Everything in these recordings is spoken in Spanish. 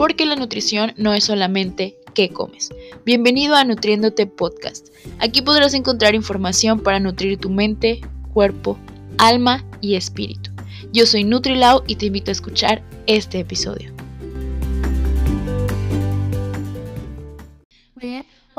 porque la nutrición no es solamente qué comes. Bienvenido a Nutriéndote Podcast. Aquí podrás encontrar información para nutrir tu mente, cuerpo, alma y espíritu. Yo soy Nutrilau y te invito a escuchar este episodio.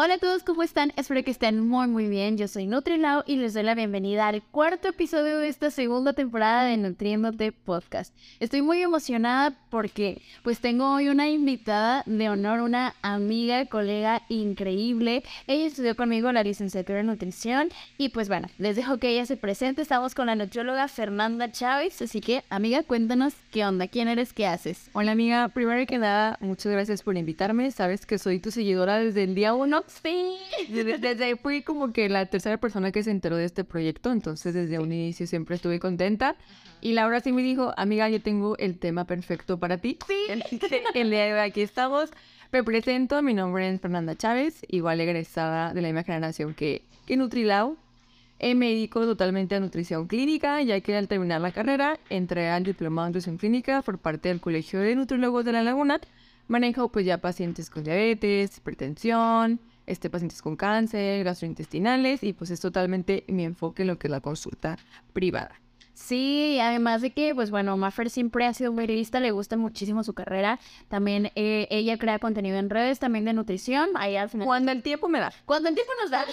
Hola a todos, ¿cómo están? Espero que estén muy muy bien. Yo soy Nutrilao y les doy la bienvenida al cuarto episodio de esta segunda temporada de Nutriéndote Podcast. Estoy muy emocionada porque pues tengo hoy una invitada de honor, una amiga, colega increíble. Ella estudió conmigo la licenciatura en nutrición y pues bueno, les dejo que ella se presente. Estamos con la nutrióloga Fernanda Chávez, así que amiga, cuéntanos qué onda, quién eres, qué haces. Hola amiga, primero que nada, muchas gracias por invitarme. Sabes que soy tu seguidora desde el día uno Sí. Desde, ahí fui como que la tercera persona que se enteró de este proyecto, entonces desde un inicio siempre estuve contenta. Y Laura sí me dijo, amiga, yo tengo el tema perfecto para ti. Sí. El, día de hoy aquí estamos. Me presento, mi nombre es Fernanda Chávez, igual egresada de la misma generación que, que Nutrilao. Eh, me dedico totalmente a nutrición clínica, ya que al terminar la carrera entré al diplomado en nutrición clínica por parte del Colegio de Nutriólogos de la Laguna. Manejo pues ya pacientes con diabetes, hipertensión, este, pacientes con cáncer, gastrointestinales y pues es totalmente mi enfoque en lo que es la consulta privada. Sí, además de que, pues bueno, Maffer siempre ha sido muy lista, le gusta muchísimo su carrera. También eh, ella crea contenido en redes, también de nutrición. Ahí al final. Cuando el tiempo me da. Cuando el tiempo nos da.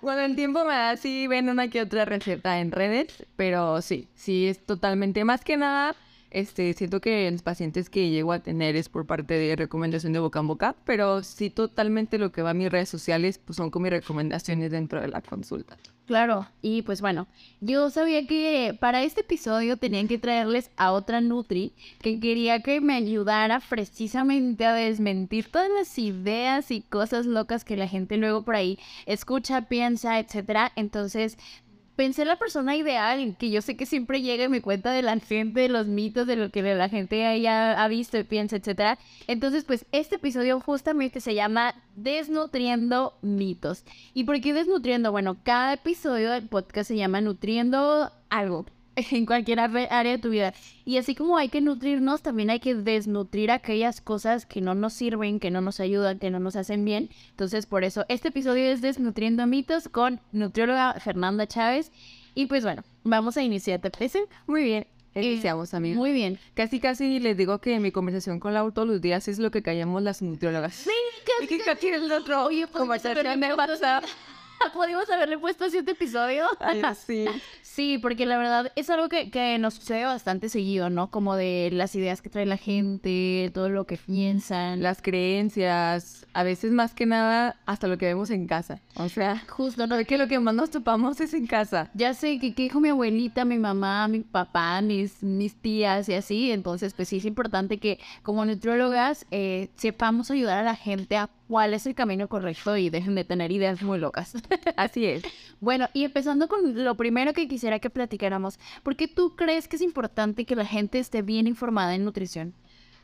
Cuando el tiempo me da, sí ven una que otra receta en redes, pero sí, sí es totalmente más que nada este, siento que los pacientes que llego a tener es por parte de recomendación de boca en boca, pero sí totalmente lo que va a mis redes sociales pues son con mis recomendaciones dentro de la consulta. Claro, y pues bueno, yo sabía que para este episodio tenían que traerles a otra Nutri que quería que me ayudara precisamente a desmentir todas las ideas y cosas locas que la gente luego por ahí escucha, piensa, etcétera. Entonces pensé en la persona ideal, que yo sé que siempre llega y me cuenta de la gente, de los mitos, de lo que la gente haya ha visto y piensa, etc. Entonces, pues este episodio justamente se llama Desnutriendo mitos. ¿Y por qué desnutriendo? Bueno, cada episodio del podcast se llama Nutriendo algo. en cualquier área de tu vida. Y así como hay que nutrirnos, también hay que desnutrir aquellas cosas que no nos sirven, que no nos ayudan, que no nos hacen bien. Entonces, por eso, este episodio es Desnutriendo mitos con nutrióloga Fernanda Chávez. Y pues bueno, vamos a iniciar, ¿te parece? Muy bien. Iniciamos, amigos. Muy bien. Casi, casi les digo que mi conversación con Lau todos los días es lo que callamos las nutriólogas. Sí, casi, casi el otro. Oye, conversación de WhatsApp. Podríamos haberle puesto así este episodio. sí. Sí, porque la verdad es algo que, que, nos sucede bastante seguido, ¿no? Como de las ideas que trae la gente, todo lo que piensan. Las creencias, a veces más que nada hasta lo que vemos en casa. O sea, justo, ¿no? Que lo que más nos topamos es en casa. Ya sé que, dijo mi abuelita, mi mamá, mi papá, mis, mis tías y así. Entonces, pues sí es importante que como nutriólogas eh, sepamos ayudar a la gente a cuál es el camino correcto y dejen de tener ideas muy locas. Así es. Bueno, y empezando con lo primero que quisiera que platicáramos, ¿por qué tú crees que es importante que la gente esté bien informada en nutrición?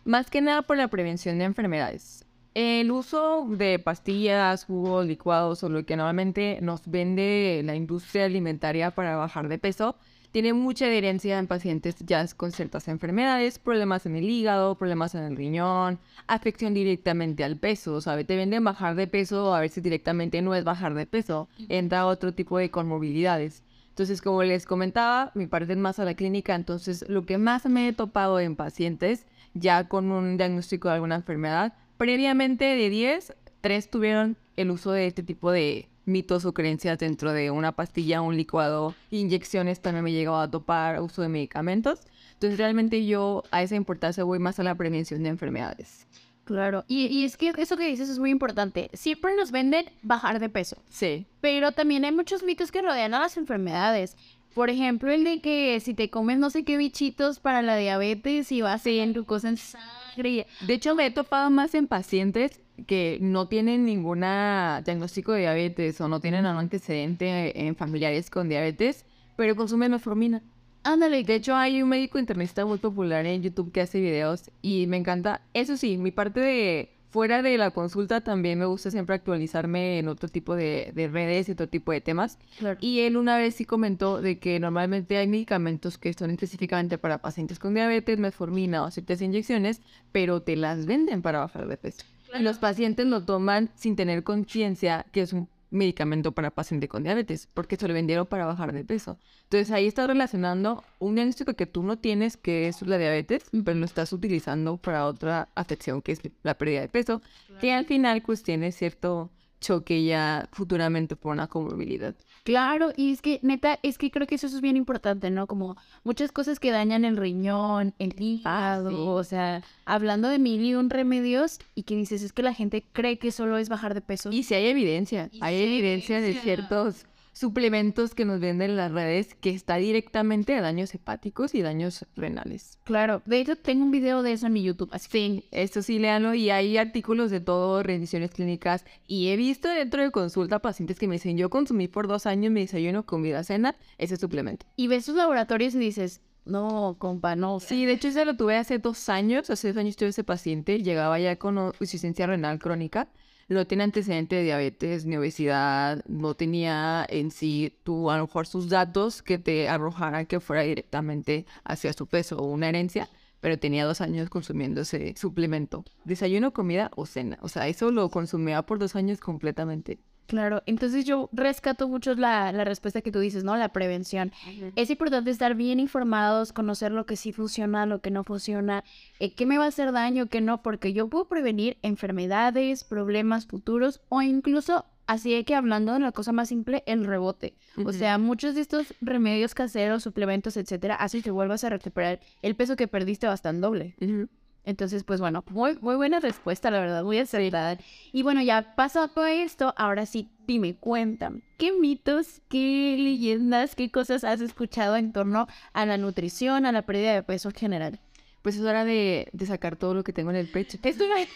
Más que nada por la prevención de enfermedades. El uso de pastillas, jugos, licuados o lo que normalmente nos vende la industria alimentaria para bajar de peso tiene mucha adherencia en pacientes ya con ciertas enfermedades, problemas en el hígado, problemas en el riñón, afección directamente al peso. O sea, te venden bajar de peso, a veces directamente no es bajar de peso, entra otro tipo de comorbilidades. Entonces, como les comentaba, mi parte es más a la clínica, entonces lo que más me he topado en pacientes ya con un diagnóstico de alguna enfermedad, previamente de 10, 3 tuvieron el uso de este tipo de mitos o creencias dentro de una pastilla, un licuado, inyecciones, también me he llegado a topar uso de medicamentos. Entonces realmente yo a esa importancia voy más a la prevención de enfermedades. Claro, y, y, es que eso que dices es muy importante. Siempre nos venden bajar de peso. Sí. Pero también hay muchos mitos que rodean a las enfermedades. Por ejemplo, el de que si te comes no sé qué bichitos para la diabetes y vas a ser glucosa en sangre. De hecho, me he topado más en pacientes que no tienen ningún diagnóstico de diabetes o no tienen un antecedente en familiares con diabetes, pero consumen metformina. Ándale. De hecho, hay un médico internista muy popular en YouTube que hace videos y me encanta. Eso sí, mi parte de fuera de la consulta también me gusta siempre actualizarme en otro tipo de, de redes y otro tipo de temas. Claro. Y él una vez sí comentó de que normalmente hay medicamentos que son específicamente para pacientes con diabetes, metformina o ciertas inyecciones, pero te las venden para bajar de peso. Y los pacientes lo toman sin tener conciencia que es un medicamento para paciente con diabetes, porque se lo vendieron para bajar de peso. Entonces ahí estás relacionando un diagnóstico que tú no tienes, que es la diabetes, pero lo estás utilizando para otra afección, que es la pérdida de peso, que al final pues tiene cierto choque ya futuramente por una comorbilidad. Claro, y es que neta, es que creo que eso es bien importante, ¿no? Como muchas cosas que dañan el riñón, el hígado, sí. o sea, hablando de mil y un remedios y que dices, es que la gente cree que solo es bajar de peso. Y si hay evidencia, Y hay evidencia de ciertos suplementos que nos venden en las redes que está directamente a daños hepáticos y daños renales. Claro, de hecho tengo un video de eso en mi YouTube, así Sí, esto sí, léanlo y hay artículos de todo, revisiones clínicas y he visto dentro de consulta pacientes que me dicen, yo consumí por dos años mi desayuno, comida, cena, ese suplemento. y ves sus laboratorios y dices, no, compa, no. Sí, de hecho ese lo tuve hace dos años, hace dos años tuve ese paciente, llegaba ya con insuficiencia renal crónica, no tenía antecedente de diabetes ni obesidad, no tenía en sí tú a lo mejor sus datos que te arrojaran que fuera directamente hacia su peso o una herencia, pero tenía dos años consumiendo ese suplemento, desayuno, comida o cena, o sea, eso lo consumía por dos años completamente. Claro, entonces yo rescato mucho la, la respuesta que tú dices, ¿no? La prevención. Es importante estar bien informados, conocer lo que sí funciona, lo que no funciona, eh, qué me va a hacer daño, qué no, porque yo puedo prevenir enfermedades, problemas futuros o incluso, así de que hablando de la cosa más simple, el rebote. O sea, muchos de estos remedios caseros, suplementos, etcétera, hacen que vuelvas a recuperar el peso que perdiste bastante doble. Entonces, pues bueno, muy, muy buena respuesta, la verdad, muy acertada. Y bueno, ya pasado esto, ahora sí, dime, cuéntame, ¿qué mitos, qué leyendas, qué cosas has escuchado en torno a la nutrición, a la pérdida de peso en general? Pues es hora de, de sacar todo lo que tengo en el pecho. Esto es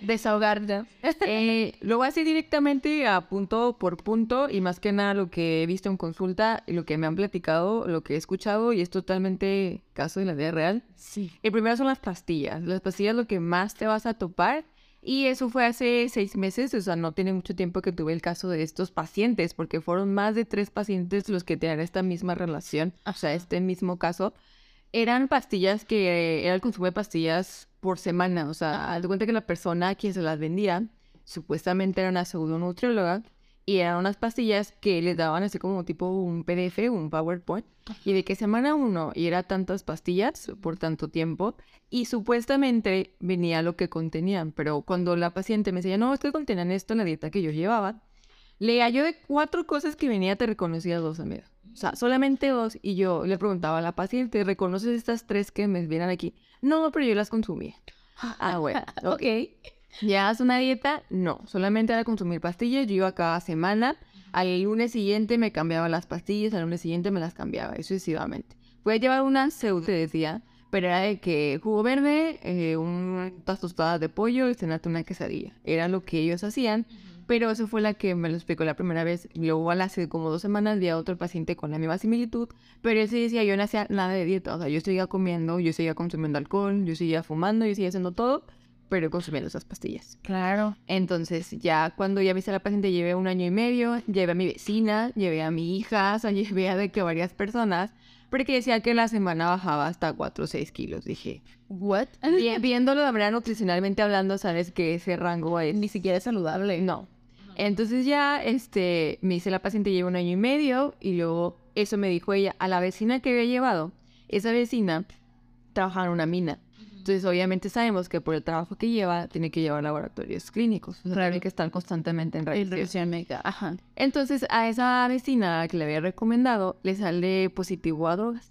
desahogar ya. Eh, lo voy a hacer directamente a punto por punto y más que nada lo que he visto en consulta, lo que me han platicado, lo que he escuchado y es totalmente caso de la vida real. Sí. El primero son las pastillas. Las pastillas lo que más te vas a topar y eso fue hace seis meses, o sea, no tiene mucho tiempo que tuve el caso de estos pacientes porque fueron más de tres pacientes los que tenían esta misma relación, o sea, este mismo caso. Eran pastillas que era el consumo de pastillas por semana, o sea, haz cuenta que la persona a quien se las vendía supuestamente era una pseudonutrióloga y eran unas pastillas que les daban así como tipo un PDF, un PowerPoint, y de que semana uno y era tantas pastillas por tanto tiempo, y supuestamente venía lo que contenían, pero cuando la paciente me decía, no, esto contenían esto en la dieta que yo llevaba, leía yo de cuatro cosas que venía, te reconocía dos, amiga. O sea, solamente dos, y yo le preguntaba a la paciente, ¿reconoces estas tres que me vienen aquí? No, pero yo las consumía. Ah, bueno, ok. ¿Llevas una dieta? No, solamente era consumir pastillas. Yo iba cada semana. Al lunes siguiente me cambiaba las pastillas, al lunes siguiente me las cambiaba, y sucesivamente. Puede llevar una pseudo, te decía, pero era de que jugo verde, eh, unas tostadas de pollo y cenarte una quesadilla. Era lo que ellos hacían, pero eso fue la que me lo explicó la primera vez. Luego, al hace como dos semanas, vi a otro paciente con la misma similitud, pero él sí decía, yo no hacía nada de dieta. O sea, yo seguía comiendo, yo seguía consumiendo alcohol, yo seguía fumando, yo seguía haciendo todo, pero consumiendo esas pastillas. Claro. Entonces, ya cuando ya viste a la paciente, llevé un año y medio, llevé a mi vecina, llevé a mi hija, o sea, llevé a de que varias personas, porque decía que la semana bajaba hasta 4 o 6 kilos. Dije, ¿What? vi- viéndolo de manera nutricionalmente hablando, sabes que ese rango es... Ni siquiera es saludable. No. Entonces ya, este, me dice la paciente lleva un año y medio y luego eso me dijo ella, a la vecina que había llevado, esa vecina trabajaba en una mina. Entonces obviamente sabemos que por el trabajo que lleva, tiene que llevar laboratorios clínicos. O sea, Claro. tiene que estar constantemente en revisión. revisión médica. Ajá. Entonces a esa vecina que le había recomendado, le sale positivo a drogas.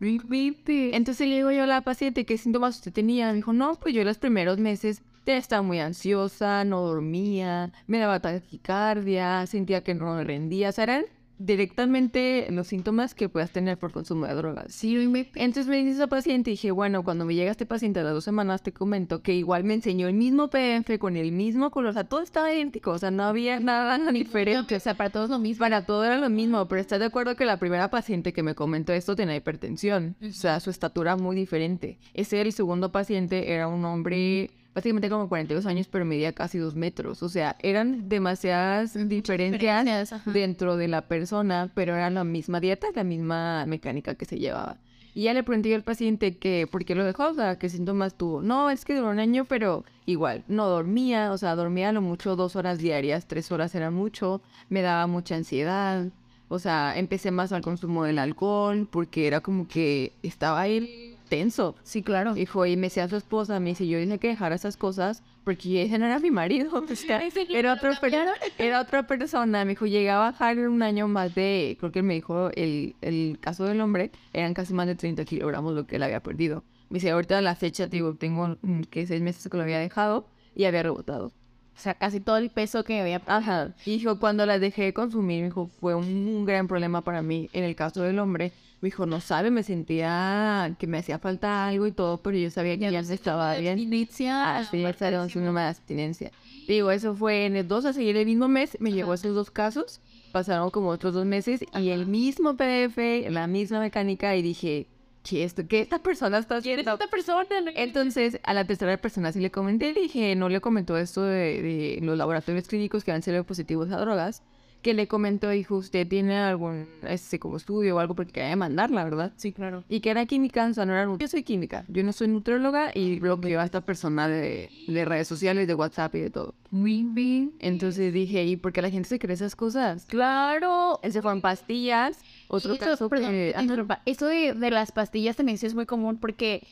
Entonces le digo yo a la paciente qué síntomas usted tenía. Me dijo, no, pues yo los primeros meses estaba muy ansiosa, no dormía, me daba taquicardia, sentía que no me rendía. O sea, eran directamente los síntomas que puedas tener por consumo de drogas. Sí, me... Entonces me dice esa paciente y dije, bueno, cuando me llega este paciente a las dos semanas te comento que igual me enseñó el mismo PDF con el mismo color, o sea, todo estaba idéntico, o sea, no había nada diferente. O sea, para todos lo mismo. Para todo era lo mismo, pero estás de acuerdo que la primera paciente que me comentó esto tenía hipertensión, o sea, su estatura muy diferente. Ese el segundo paciente era un hombre básicamente como 42 años, pero medía casi dos metros. O sea, eran demasiadas diferencias Diferencias, dentro de la persona, pero era la misma dieta, la misma mecánica que se llevaba. Y ya le pregunté yo al paciente que por qué lo dejó, o sea, qué síntomas tuvo. No, es que duró un año, pero igual, no dormía, o sea, dormía a lo mucho dos horas diarias, tres horas era mucho, me daba mucha ansiedad, o sea, empecé más al consumo del alcohol, porque era como que estaba ahí tenso. Sí, claro. Dijo, y me decía su esposa, me dice, yo dije que dejara esas cosas porque ese no era mi marido, o sea, era otra, per- era otra persona. Me dijo, llegué a bajar en un año más de, creo que me dijo, el, el caso del hombre, eran casi más de 30 kilogramos lo que él había perdido. Me dice, ahorita a la fecha, digo, tengo mm, que seis meses que lo había dejado y había rebotado. O sea, casi todo el peso que había. Ajá. Y dijo, cuando las dejé de consumir, me dijo, fue un, un gran problema para mí. En el caso del hombre, me dijo, no sabe, me sentía que me hacía falta algo y todo, pero yo sabía que ya, no estaba bien. Inicia. Así era un síndrome de abstinencia. Digo, eso fue en el 2 a seguir el mismo mes, me llegó esos dos casos, pasaron como otros dos meses y el mismo PDF, la misma mecánica y dije, ¿qué esto? ¿Qué esta persona está haciendo? Esta persona. Entonces, a la tercera persona sí le comenté, dije, no le comentó esto de, de los laboratorios clínicos que han sido positivos a drogas, que le comentó, dijo, usted tiene algún, este, como estudio o algo porque quería mandarla, ¿verdad? Sí, claro. Y que era química, o sea, no era Yo soy química, yo no soy nutrióloga y bloqueo a esta persona de, de redes sociales, de WhatsApp y de todo. Muy bien. Entonces dije, ¿y por qué la gente se cree esas cosas? Claro. Ese fueron pastillas, otro Eso, caso perdón, que- interrumpa. Eso de, de las pastillas también sí es muy común porque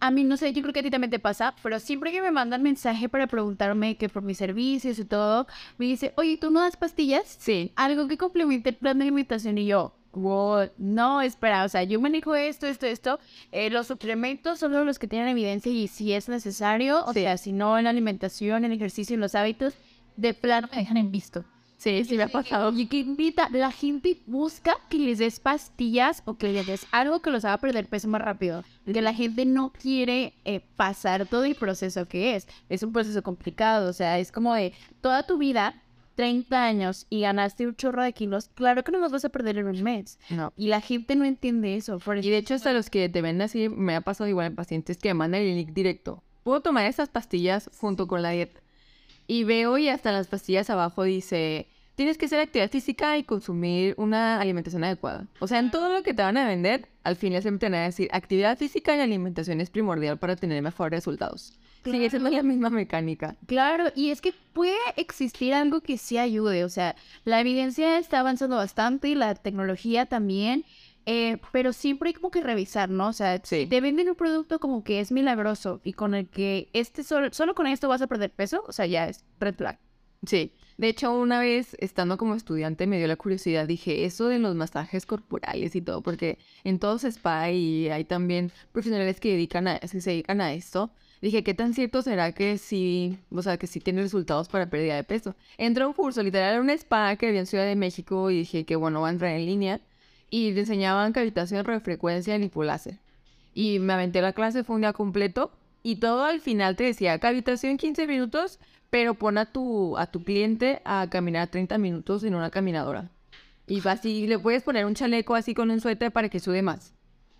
a mí, no sé, yo creo que a ti también te pasa, pero siempre que me mandan mensaje para preguntarme que por mis servicios y todo, me dice, oye, ¿tú no das pastillas? Sí. Algo que complemente el plan de alimentación y yo, wow, no, espera, o sea, yo manejo esto, esto, esto, eh, los suplementos son los que tienen evidencia y si es necesario, o Sí. sea, si no en la alimentación, en el ejercicio, en los hábitos, de plano me dejan en visto. Sí, sí me ha pasado. Y que invita, la gente busca que les des pastillas o que les des algo que los haga perder peso más rápido. Que la gente no quiere eh, pasar todo el proceso que es. Es un proceso complicado, o sea, es como de toda tu vida, 30 años y ganaste un chorro de kilos, claro que no los vas a perder en un mes. No. Y la gente no entiende eso. Por Y de hecho, hasta los que te venden así, me ha pasado igual en pacientes que mandan el link directo. Puedo tomar esas pastillas junto con la dieta. Y veo y hasta en las pastillas abajo dice, tienes que hacer actividad física y consumir una alimentación adecuada. O sea, en todo lo que te van a vender, al final siempre te van a decir, actividad física y alimentación es primordial para tener mejores resultados. Sigue siendo la misma mecánica. Claro, y es que puede existir algo que sí ayude, o sea, la evidencia está avanzando bastante y la tecnología también, eh, pero siempre hay como que revisar, ¿no? O sea, Sí. te venden un producto como que es milagroso y con el que este solo, solo con esto vas a perder peso, o sea, ya es red flag. Sí. De hecho, una vez estando como estudiante me dio la curiosidad, dije, eso de los masajes corporales y todo, porque en todos spa y hay también profesionales que dedican a, que se dedican a esto. Dije, ¿qué tan cierto será que sí, o sea, que sí tiene resultados para pérdida de peso? Entré a un curso, literal, era un spa que había en Ciudad de México y dije que bueno, va a entrar en línea. Y te enseñaban cavitación, radiofrecuencia y lipoláser. Y me aventé la clase, fue un día completo. Y todo al final te decía, cavitación 15 minutos, pero pon a tu, a tu cliente a caminar 30 minutos en una caminadora. Y así le puedes poner un chaleco así con un suéter para que sude más.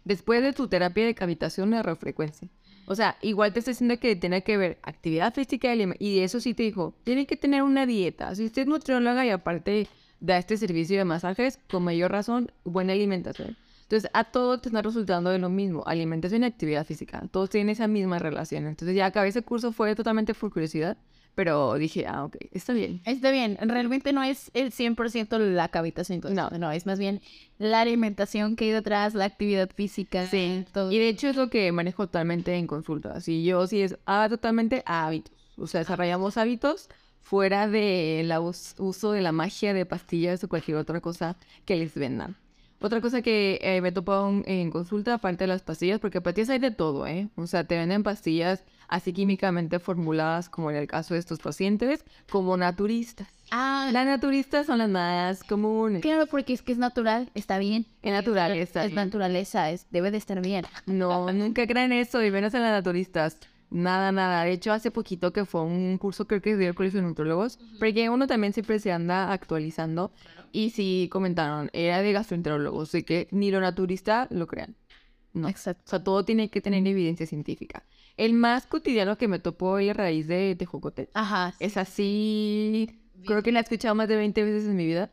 Después de tu terapia de cavitación de radiofrecuencia. O sea, igual te está diciendo que tiene que ver actividad física y eso sí te dijo, tiene que tener una dieta. Si usted es nutrióloga y aparte da este servicio de masajes, con mayor razón, buena alimentación. Entonces, a todos te está resultando de lo mismo, alimentación y actividad física. Todos tienen esa misma relación. Entonces, ya acabé ese curso, fue totalmente por curiosidad, pero dije, ah, ok, está bien. Está bien, realmente no es el 100% la cavitación, no, no, es más bien la alimentación que hay detrás, la actividad física, Sí. todo. Y de hecho es lo que manejo totalmente en consulta. Así yo sí es ah, totalmente hábitos. O sea, desarrollamos hábitos fuera del uso de la magia de pastillas o cualquier otra cosa que les vendan. Otra cosa que eh, me he topado en, en consulta, aparte de las pastillas, porque pastillas hay de todo, ¿eh? O sea, te venden pastillas así químicamente formuladas, como en el caso de estos pacientes, como naturistas. Ah, Las naturistas son las más comunes. claro, porque es que es natural, está bien. Es natural, está Es bien. naturaleza, es, debe de estar bien. No, nunca crean eso, y menos en las naturistas. Nada, nada. De hecho, hace poquito que fue un curso, creo que dio el colegio de nutrólogos, porque uno también siempre se anda actualizando. Y sí comentaron, era de gastroenterólogos, de que ni lo naturista lo crean. No. Exacto. O sea, todo tiene que tener evidencia científica. El más cotidiano que me topó hoy a raíz de tejocote. Ajá. Es así, creo que la he escuchado más de 20 veces en mi vida.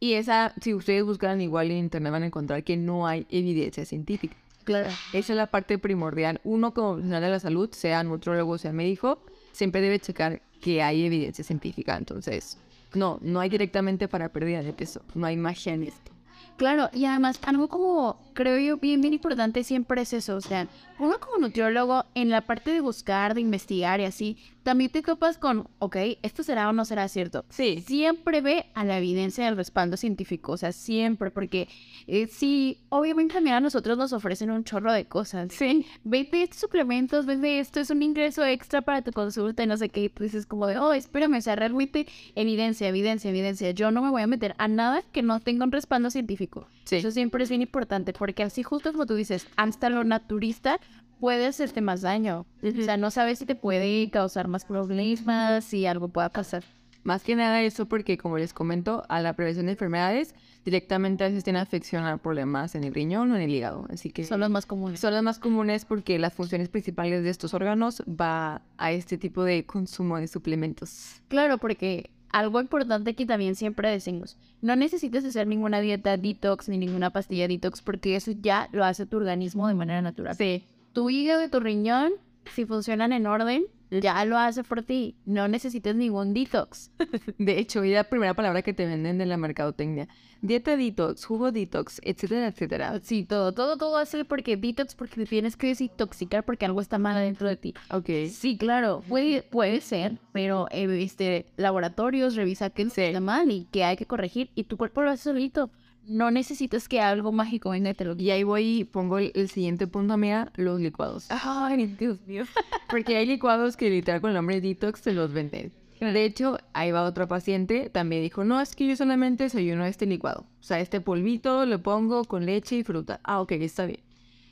Y esa, si ustedes buscan igual en internet van a encontrar que no hay evidencia científica. Claro. Esa es la parte primordial. Uno como profesional de la salud, sea nutrólogo, sea médico, siempre debe checar que hay evidencia científica. Entonces, no, no hay directamente para pérdida de peso. No hay magia en esto. Claro, y además algo como creo yo bien bien importante siempre es eso, o sea, uno como nutriólogo en la parte de buscar, de investigar y así, también te topas con, ok, esto será o no será cierto. Sí. Siempre ve a la evidencia del respaldo científico, o sea, siempre, porque eh, sí, obviamente también a nosotros nos ofrecen un chorro de cosas. Sí. Vete estos suplementos, vete esto, es un ingreso extra para tu consulta y no sé qué, y tú dices como de, oh, espérame, o sea, realmente evidencia, evidencia, evidencia. Yo no me voy a meter a nada que no tenga un respaldo científico. Sí. Eso siempre es bien importante, porque así justo como tú dices, hasta lo naturista puede hacerte más daño. O sea, no sabes si te puede causar más problemas, si algo pueda pasar. Más que nada eso porque, como les comento, a la prevención de enfermedades directamente a veces tiene afección a problemas en el riñón o en el hígado. Así que Son los más comunes. son las más comunes porque las funciones principales de estos órganos va a este tipo de consumo de suplementos. Claro, porque algo importante que también siempre decimos, no necesitas hacer ninguna dieta detox ni ninguna pastilla detox porque eso ya lo hace tu organismo de manera natural. Sí. Tu hígado y tu riñón, si funcionan en orden, ya lo hace por ti. No necesitas ningún detox. De hecho, y la primera palabra que te venden de la mercadotecnia. Dieta detox, jugo detox, etcétera, etcétera. Sí, todo, todo, todo hace porque detox, porque te tienes que desintoxicar porque algo está mal dentro de ti. Ok. Sí, claro, puede, puede ser, pero eh, este, laboratorios revisa qué Sí. está mal y qué hay que corregir y tu cuerpo lo hace solito. No necesitas que algo mágico venga y te lo Y ahí voy y pongo el, el siguiente punto, amiga, los licuados. Ay, Dios mío. Porque hay licuados que literal con el nombre detox se los venden. De hecho, ahí va otra paciente, también dijo, no, es que yo solamente desayuno este licuado. O sea, este polvito lo pongo con leche y fruta. Ah, ok, está bien.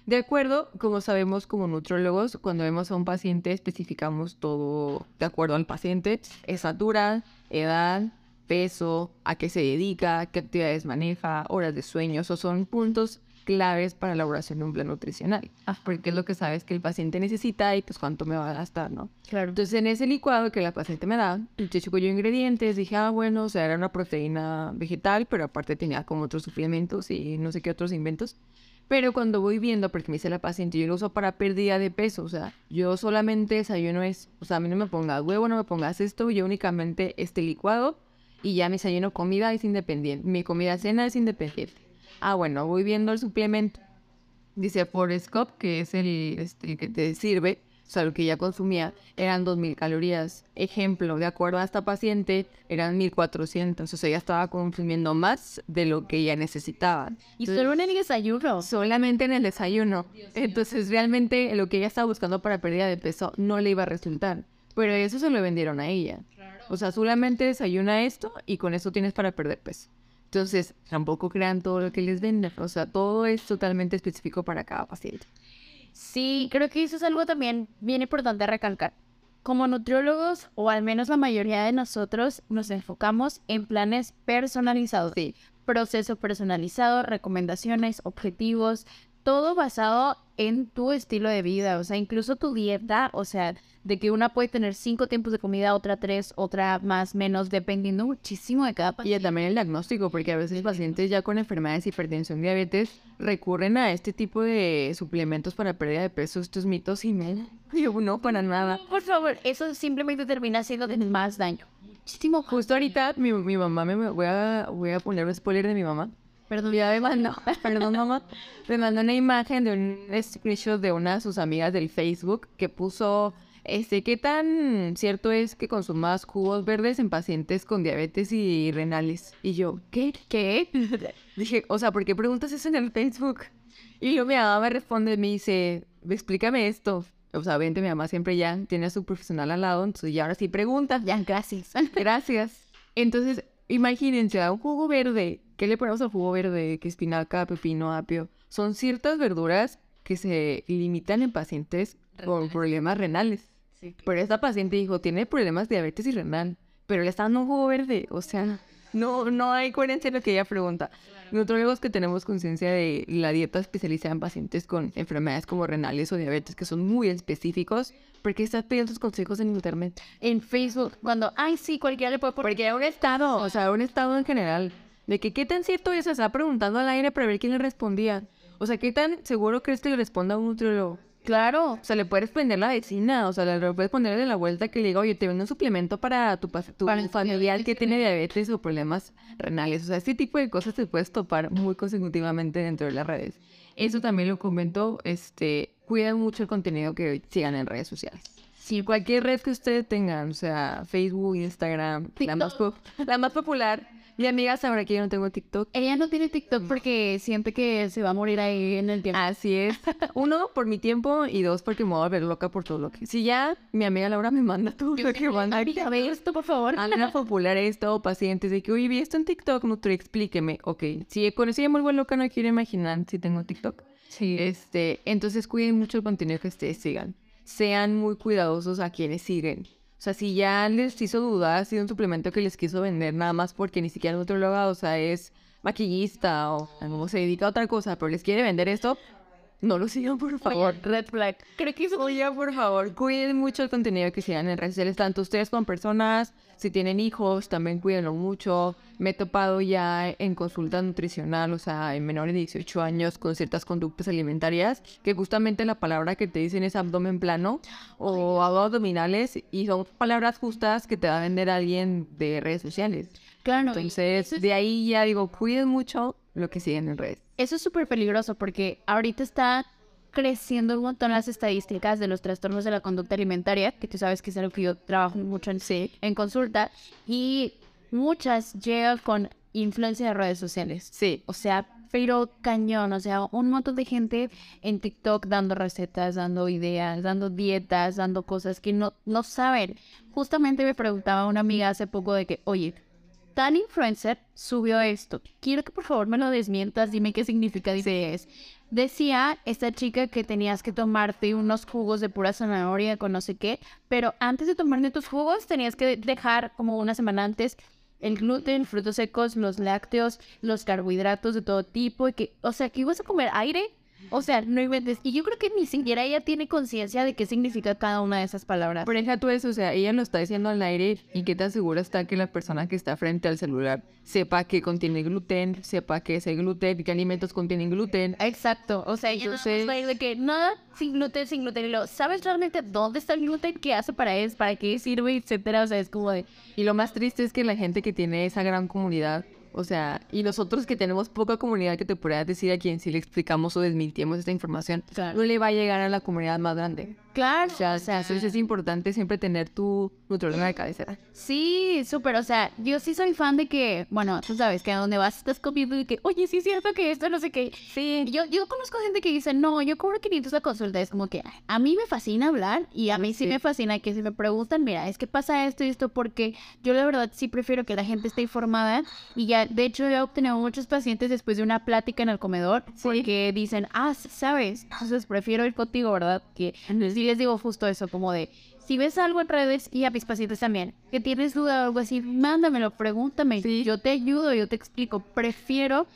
De acuerdo, como sabemos como nutrólogos, cuando vemos a un paciente especificamos todo de acuerdo al paciente, estatura, edad, peso, a qué se dedica, qué actividades maneja, horas de sueño, esos son puntos claves para la elaboración de un plan nutricional. Porque es lo que sabes que el paciente necesita y pues cuánto me va a gastar, ¿no? Claro. Entonces, en ese licuado que la paciente me da, yo checo yo ingredientes, dije, ah, bueno, o sea, era una proteína vegetal, pero aparte tenía como otros suplementos y no sé qué otros inventos. Pero cuando voy viendo, porque me dice la paciente, yo lo uso para pérdida de peso, o sea, yo solamente desayuno es, o sea, a mí no me pongas huevo, no me pongas esto, yo únicamente este licuado y ya mi desayuno comida es independiente, mi comida cena es independiente. Ah, bueno, voy viendo el suplemento. Dice Forescope, que es el este, que te sirve, o sea, lo que ya consumía, eran 2.000 calorías. Ejemplo, de acuerdo a esta paciente, eran 1.400. O sea, ya estaba consumiendo más de lo que ella necesitaba. Y solo en el desayuno. Solamente en el desayuno. Entonces, realmente lo que ella estaba buscando para pérdida de peso no le iba a resultar. Pero eso se lo vendieron a ella. O sea, solamente desayuna esto y con eso tienes para perder peso. Entonces, tampoco crean todo lo que les venden. O sea, todo es totalmente específico para cada paciente. Sí, creo que eso es algo también bien importante a recalcar. Como nutriólogos, o al menos la mayoría de nosotros, nos enfocamos en planes personalizados. Sí. Proceso personalizado, recomendaciones, objetivos, todo basado en tu estilo de vida, o sea, incluso tu dieta, o sea, de que una puede tener cinco tiempos de comida, otra tres, otra más, menos, dependiendo muchísimo de cada Y paciente. también el diagnóstico, porque a veces pacientes ya con enfermedades, hipertensión, diabetes, recurren a este tipo de suplementos para pérdida de peso, estos mitos y me... Yo no, para nada. Por favor, eso simplemente termina haciendo más daño. Muchísimo. Justo ahorita mi, mi mamá, me- voy, a, voy a poner un spoiler de mi mamá. Perdón, Ya me mandó, perdón mamá, me mandó una imagen de un screenshot de una de sus amigas del Facebook que puso, este, ¿qué tan cierto es que consumas jugos verdes en pacientes con diabetes y renales? Y yo, ¿qué? ¿Qué? Dije, o sea, ¿por qué preguntas eso en el Facebook? Y luego mi mamá me responde, me dice, explícame esto. O sea, obviamente mi mamá siempre ya tiene a su profesional al lado, entonces ya ahora sí pregunta. Ya, gracias. Gracias. Entonces, imagínense, a un jugo verde, ¿qué le ponemos al jugo verde? Que espinaca, pepino, apio. Son ciertas verduras que se limitan en pacientes con problemas renales. Sí. Pero esta paciente dijo, tiene problemas de diabetes y renal, pero le está dando un jugo verde. O sea, No, no hay coherencia en lo que ella pregunta. Nutriólogos que tenemos conciencia de la dieta especializada en pacientes con enfermedades como renales o diabetes, que son muy específicos, ¿por qué estás pidiendo tus consejos en internet? En Facebook, cuando, ay, sí, cualquiera le puede poner. Porque hay un estado, o sea, un estado en general, de que qué tan cierto es, se está preguntando al aire para ver quién le respondía. O sea, ¿qué tan seguro crees que le responda a un nutriólogo? Claro. O sea, le puedes prender la vecina, o sea, le puedes poner de la vuelta que le diga, oye, te vendo un suplemento para tu, tu Para- familiar que tiene diabetes o problemas renales. O sea, este tipo de cosas te puedes topar muy consecutivamente dentro de las redes. Eso también lo comento, este, cuiden mucho el contenido que sigan en redes sociales. Sí, Cualquier red que ustedes tengan, o sea, Facebook, Instagram, la más, la más popular. Mi amiga sabrá que yo no tengo TikTok. ella no tiene TikTok porque siente que se va a morir ahí en el tiempo. Así es. Uno, por mi tiempo y dos, porque me voy a volver loca por todo lo que... Si ya mi amiga Laura me manda todo lo que manda. Ahorita ve esto, por favor. Hazla popular esto, o pacientes de que, oye, vi esto en TikTok, Nutri, explíqueme. Ok, si con eso ya me vuelvo loca, no quiero imaginar si tengo TikTok. Sí. Este, entonces cuiden mucho el contenido que ustedes sigan. Sean muy cuidadosos a quienes siguen. O sea, si ya les hizo dudar si un suplemento que les quiso vender nada más porque ni siquiera es nutrióloga, o sea, es maquillista o como se dedica a otra cosa, pero les quiere vender esto, no lo sigan, por favor. Red flag. Creo que eso Oye, por favor, cuiden mucho el contenido que sigan en redes sociales, tanto ustedes como personas, si tienen hijos, también cuídenlo mucho. Me he topado ya en consulta nutricional, o sea, en menores de 18 años, con ciertas conductas alimentarias, que justamente la palabra que te dicen es abdomen plano o abdominales, y son palabras justas que te va a vender alguien de redes sociales. Claro. Entonces, de ahí ya digo, cuiden mucho lo que siguen en redes. Eso es súper peligroso porque ahorita está creciendo un montón las estadísticas de los trastornos de la conducta alimentaria, que tú sabes que es algo que yo trabajo mucho en, en consulta, y muchas llegan con influencia de redes sociales. Sí, O sea, pero cañón, o sea, un montón de gente en TikTok dando recetas, dando ideas, dando dietas, dando cosas que no, no saben. Justamente me preguntaba una amiga hace poco de que, oye, tal influencer subió esto. Quiero que por favor me lo desmientas, dime qué significa. Dice, es. Decía esta chica que tenías que tomarte unos jugos de pura zanahoria con no sé qué, pero antes de tomarte tus jugos tenías que dejar como una semana antes el gluten, frutos secos, los lácteos, los carbohidratos de todo tipo, y que, o sea, que ibas a comer aire. O sea, no inventes. Y yo creo que ni siquiera ella tiene conciencia de qué significa cada una de esas palabras. Pero deja tú eso, o sea, ella lo está diciendo al aire y qué tan segura está que la persona que está frente al celular sepa que contiene gluten, sepa que ese gluten, qué alimentos contienen gluten. Exacto, o sea, ella no Entonces- ir de que nada sin gluten, sin gluten. Y lo, ¿sabes realmente dónde está el gluten? ¿Qué hace para eso? ¿Para qué sirve? Etcétera. O sea, es como de. Y lo más triste es que la gente que tiene esa gran comunidad, o sea, y nosotros que tenemos poca comunidad que te podría decir a quien si le explicamos o desmintiemos esta información, Claro. no le va a llegar a la comunidad más grande. Claro. O sea, o sea, entonces es importante siempre tener tu nutrióloga de cabecera. Sí, súper. O sea, yo sí soy fan de que, bueno, tú sabes que a donde vas estás comiendo y que, oye, sí es cierto que esto no sé qué. Sí. Yo, yo conozco gente que dice, no, yo cobro 500 la consulta. Es como que a mí me fascina hablar y a mí sí, Sí. me fascina que si me preguntan, mira, es que pasa esto y esto, porque yo la verdad sí prefiero que la gente esté informada. Y ya, de hecho, he obtenido muchos pacientes después de una plática en el comedor porque dicen, ah, sabes, entonces prefiero ir contigo, ¿verdad? Que sí les digo justo eso, como de. Si ves algo en redes y a mis pacientes también, que tienes duda o algo así, mándamelo, pregúntame. Sí. Yo te ayudo, yo te explico. Prefiero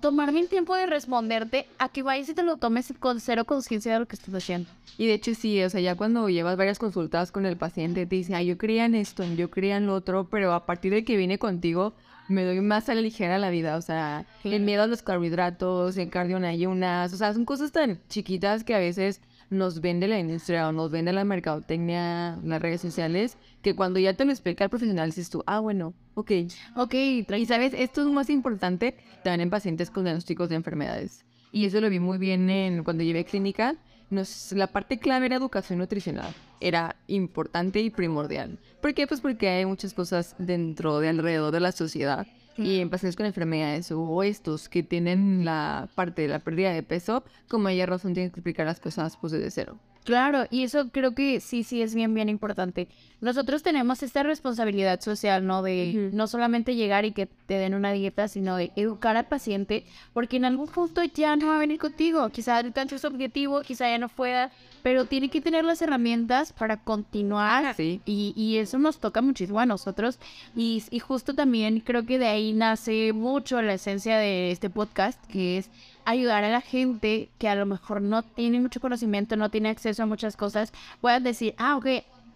tomarme el tiempo de responderte a que vayas y te lo tomes con cero conciencia de lo que estás haciendo. Y de hecho sí, o sea, ya cuando llevas varias consultas con el paciente, te dice, ah, yo creía en esto, yo creía en lo otro, pero a partir de que vine contigo, me doy más a la ligera la vida, o sea, el miedo a los carbohidratos, el cardio en ayunas, o sea, son cosas tan chiquitas que a veces nos vende la industria o nos vende la mercadotecnia, las redes sociales, que cuando ya te lo explica el profesional dices tú, ah, bueno, ok. Ok, Y sabes, esto es más importante también en pacientes con diagnósticos de enfermedades. Y eso lo vi muy bien en, cuando llevé clínica. Nos, la parte clave era educación nutricional. Era importante y primordial. ¿Por qué? Pues porque hay muchas cosas dentro de alrededor de la sociedad. Y en pacientes con enfermedades o estos que tienen la parte de la pérdida de peso, como ella razón tienen que explicar a las personas pues desde cero. Claro, y eso creo que sí, sí es bien, bien importante. Nosotros tenemos esta responsabilidad social, ¿no? De no solamente llegar y que te den una dieta, sino de educar al paciente, porque en algún punto ya no va a venir contigo. Quizá alcance su objetivo, quizá ya no pueda, pero tiene que tener las herramientas para continuar. Sí. Y, y eso nos toca muchísimo a nosotros. Y, y justo también creo que de ahí nace mucho la esencia de este podcast, que es ayudar a la gente que a lo mejor no tiene mucho conocimiento, no tiene acceso a muchas cosas, puedan decir, ah, ok,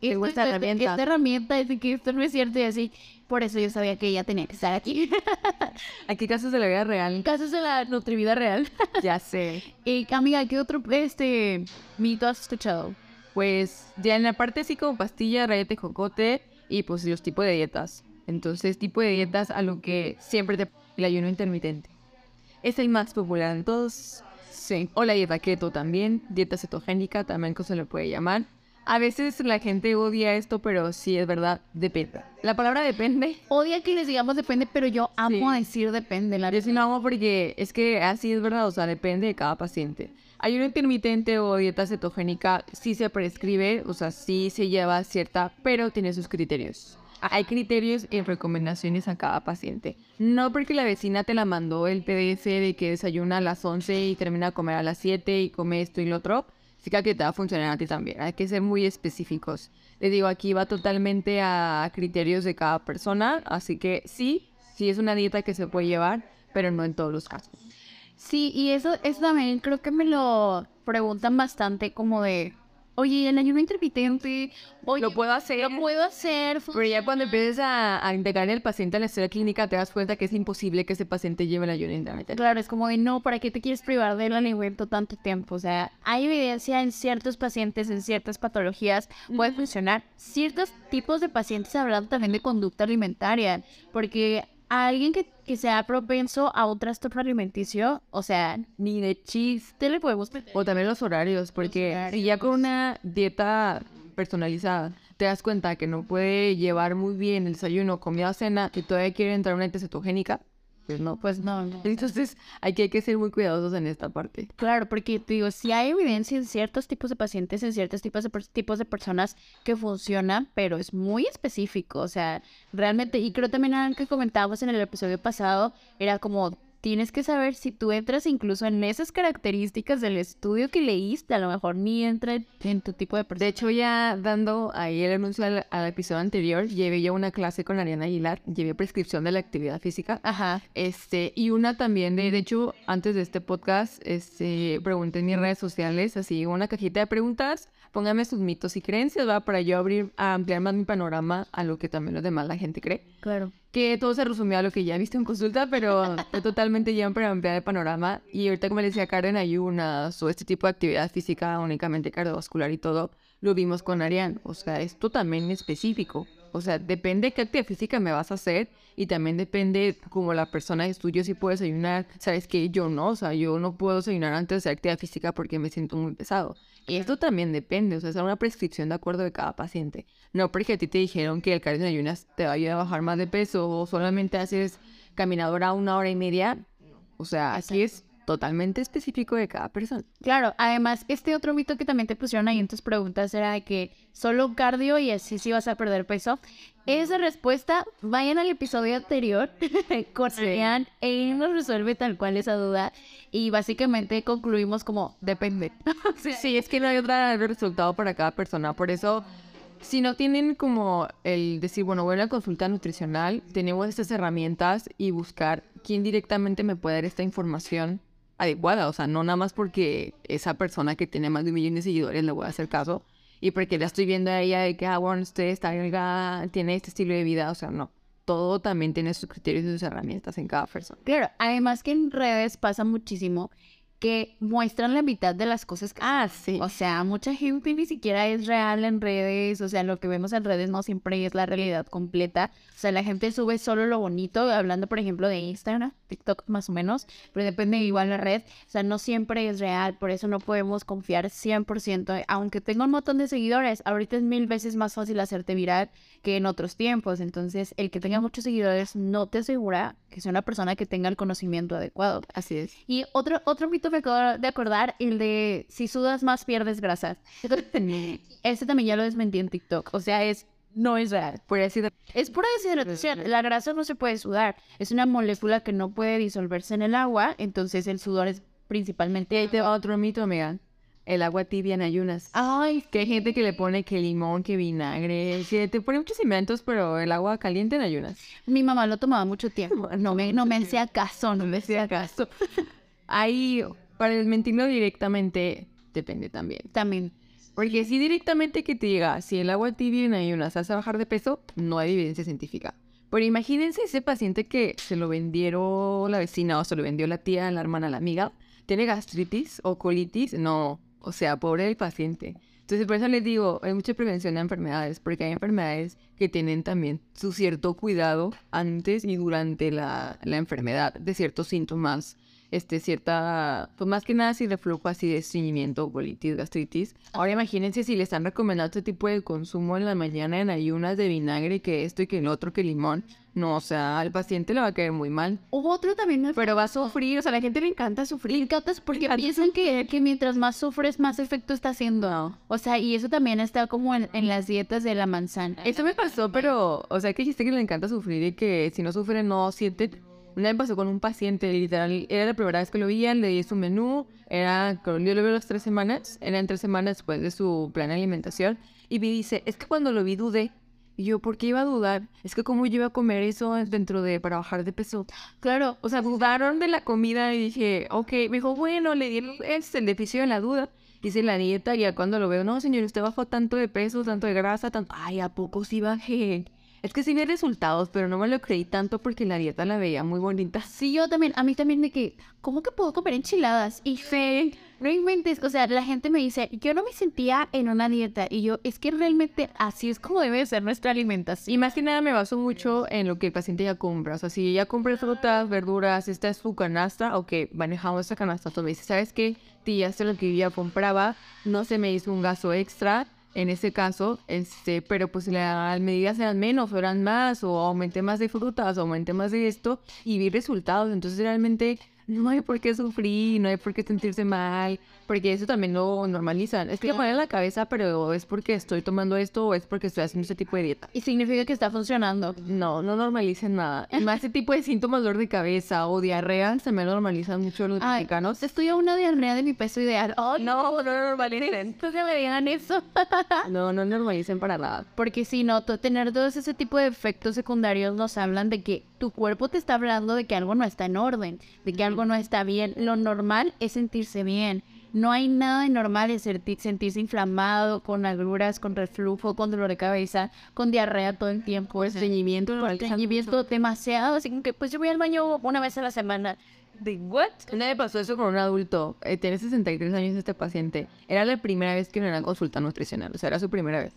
esto, esta es- herramienta. esta herramienta es que esto no es cierto y así. Por eso yo sabía que ella tenía que estar aquí. Aquí casos de la vida real. Casos de la nutrivida real. ya sé. y amiga, ¿qué otro este mito has escuchado? Pues ya en la parte así como pastilla, rayete, jocote y pues los tipos de dietas. Entonces, tipo de dietas a lo que siempre te... El ayuno intermitente. Es el más popular de todos. Sí. O la dieta keto también. Dieta cetogénica también que se le puede llamar. A veces la gente odia esto, pero sí es verdad, depende. La palabra depende. Odia que les digamos depende, pero yo amo Sí. decir depende. La Yo sí lo amo porque es que así es verdad, o sea, depende de cada paciente. Ayuno intermitente o dieta cetogénica sí se prescribe, o sea, sí se lleva cierta, pero tiene sus criterios. Hay criterios y recomendaciones a cada paciente. No porque la vecina te la mandó el PDF de que desayuna a las 11 y termina a comer a las 7 y come esto y lo otro, significa que te va a funcionar a ti también. Hay que ser muy específicos. Les digo, aquí va totalmente a criterios de cada persona, así que sí, sí es una dieta que se puede llevar, pero no en todos los casos. Sí, y eso, eso también creo que me lo preguntan bastante como de, oye, el ayuno intermitente, oye, Lo puedo hacer, lo puedo hacer. pero ya cuando empieces a, a integrar al paciente a la historia clínica te das cuenta que es imposible que ese paciente lleve el ayuno intermitente. Claro, es como de no, ¿para qué te quieres privar del alimento tanto tiempo? O sea, hay evidencia en ciertos pacientes, en ciertas patologías, puede funcionar. Ciertos tipos de pacientes hablando también de conducta alimentaria, porque a alguien que, que sea propenso a un trastorno alimenticio, o sea, ni de chiste le podemos meter. O también los horarios, porque si ya con una dieta personalizada te das cuenta que no puede llevar muy bien el desayuno, comida, cena, y todavía quiere entrar una dieta cetogénica, pues no. Pues no, no. Entonces hay que, hay que ser muy cuidadosos en esta parte. Claro, porque te digo, si hay evidencia en ciertos tipos de pacientes, en ciertos tipos de, tipos de personas que funcionan, pero es muy específico, o sea, realmente, y creo también algo que comentábamos en el episodio pasado, era como, tienes que saber si tú entras incluso en esas características del estudio que leíste, a lo mejor ni entra en- tu tipo de persona. De hecho, ya dando ahí el anuncio al, al episodio anterior, llevé yo una clase con Ariana Aguilar, llevé prescripción de la actividad física. Ajá. Este, y una también de, de hecho, antes de este podcast, este, pregunté en mis redes sociales, así, una cajita de preguntas, póngame sus mitos y creencias, va, para yo abrir, a ampliar más mi panorama a lo que también los demás la gente cree. Claro. Que todo se resumió a lo que ya he visto en consulta, pero fue totalmente ya para ampliar el panorama. Y ahorita, como le decía Karen, ayunas o este tipo de actividad física únicamente cardiovascular y todo, lo vimos con Arián. O sea, esto también es específico. O sea, depende qué actividad física me vas a hacer y también depende como la persona de estudio si puedo desayunar. Sabes que yo no, o sea, yo no puedo desayunar antes de hacer actividad física porque me siento muy pesado. Y esto también depende, o sea, es una prescripción de acuerdo de cada paciente. No porque a ti te dijeron que el cardio en ayunas te va a ayudar a bajar más de peso o solamente haces caminadora una hora y media. O sea, aquí es totalmente específico de cada persona. Claro, además, este otro mito que también te pusieron ahí en tus preguntas era de que solo cardio y así sí vas a perder peso. Esa respuesta, vayan al episodio anterior con Arián, él nos resuelve tal cual esa duda y básicamente concluimos como depende. Sea, Sí, es que no hay otro resultado para cada persona. Por eso, si no tienen como el decir, bueno, voy a la consulta nutricional, tenemos estas herramientas y buscar quién directamente me puede dar esta información adecuada. O sea, no nada más porque esa persona que tiene más de un millón de seguidores le voy a hacer caso y porque la estoy viendo a ella de que, ah, bueno, usted está delgada, tiene este estilo de vida. O sea, no. Todo también tiene sus criterios y sus herramientas en cada persona. Claro, además que en redes pasa muchísimo que muestran la mitad de las cosas que Ah, sí. O sea, mucha gente ni siquiera es real en redes, o sea, lo que vemos en redes no siempre es la realidad completa. O sea, la gente sube solo lo bonito, hablando por ejemplo de Instagram, TikTok más o menos, pero depende igual la red. O sea, no siempre es real, por eso no podemos confiar 100%, aunque tenga un montón de seguidores, ahorita es mil veces más fácil hacerte viral que en otros tiempos. Entonces, el que tenga muchos seguidores no te asegura que sea una persona que tenga el conocimiento adecuado. Así es. Y otro, otro mito justo me acabo de acordar el de si sudas más pierdes grasa. Este también ya lo desmentí en TikTok. O sea, es no es real. De... Es pura deshidratación. La grasa no se puede sudar. Es una molécula que no puede disolverse en el agua. Entonces el sudor es principalmente. Y ahí te va otro mito, amiga. El agua tibia en ayunas. Ay, Que hay gente que le pone que limón, que vinagre. Sí, te pone muchos inventos, pero el agua caliente en ayunas. mi mamá lo tomaba mucho tiempo. No me, no me hacía caso, no me hacía caso. Ahí, para desmentirlo directamente, depende también. También. Porque si directamente que te diga, si el agua tibia en ayunas hace bajar de peso, no hay evidencia científica. Pero imagínense ese paciente que se lo vendió la vecina o se lo vendió la tía, la hermana, la amiga, tiene gastritis o colitis, no, o sea, pobre el paciente. Entonces, por eso les digo, hay mucha prevención de enfermedades, porque hay enfermedades que tienen también su cierto cuidado antes y durante la, la enfermedad de ciertos síntomas este, cierta, pues más que nada si reflujo así de estreñimiento, colitis, gastritis. Ahora imagínense si le están recomendando este tipo de consumo en la mañana en ayunas de vinagre, que esto y que el otro, que limón. No, o sea, al paciente le va a caer muy mal. Hubo otro también, me- Pero va a sufrir, o sea, a la gente le encanta le sufrir. encantas porque piensan que, que mientras más sufres, más efecto está haciendo. O sea, y eso también está como en, en las dietas de la manzana. Eso me pasó, pero, o sea, que dijiste que le encanta sufrir y que si no sufre no siente. Una vez pasó con un paciente, literal, era la primera vez que lo veían, le di su menú, era, yo lo veo las tres semanas, eran tres semanas después de su plan de alimentación, y me dice, es que cuando lo vi dudé, y yo, ¿por qué iba a dudar? Es que cómo yo iba a comer eso dentro de, para bajar de peso. Claro, O sea, dudaron de la comida y dije, ok, me dijo, bueno, le di el, el beneficio de la duda. Hice la dieta y ya cuando lo veo, no, señor, usted bajó tanto de peso, tanto de grasa, tanto... Ay, ¿a poco sí bajé? Es que sí vi resultados, pero no me lo creí tanto porque la dieta la veía muy bonita. Sí, yo también, a mí también de que, ¿cómo que puedo comer enchiladas? Y fe, no inventes, o sea, la gente me dice, yo no me sentía en una dieta. Y yo, es que realmente así es como debe ser nuestra alimentación. Y más que nada me baso mucho en lo que el paciente ya compra. O sea, si ella compra frutas, verduras, esta es su canasta, ok, manejamos esa canasta. Entonces me dice, ¿sabes qué? Tía, esto es lo que yo ya compraba, no se me hizo un gasto extra. En ese caso, este, pero pues las medidas eran menos o eran más, o aumenté más de frutas, o aumenté más de esto, y vi resultados. Entonces realmente no hay por qué sufrir, no hay por qué sentirse mal, porque eso también lo normalizan. Es que poner en la cabeza, pero es porque estoy tomando esto o es porque estoy haciendo este tipo de dieta. Y significa que está funcionando. No, no normalicen nada. Y más ese tipo de síntomas, dolor de cabeza o diarrea, se me normalizan mucho los Ay, mexicanos. estoy a una diarrea de mi peso ideal. No, no normalicen. entonces me digan eso. No, no normalicen para nada. Porque si no, tener todos ese tipo de efectos secundarios nos hablan de que tu cuerpo te está hablando de que algo no está en orden, de que algo no está bien. Lo normal es sentirse bien. No hay nada de normal en serti- sentirse inflamado, con agruras, con reflujo, con dolor de cabeza, con diarrea todo el tiempo. Estreñimiento, Con normalizan estreñimiento demasiado. Así que pues yo voy al baño una vez a la semana. ¿De what? Una vez pasó eso con un adulto. Eh, tiene 63 años este paciente. Era la primera vez que no era consulta nutricional. O sea, era su primera vez.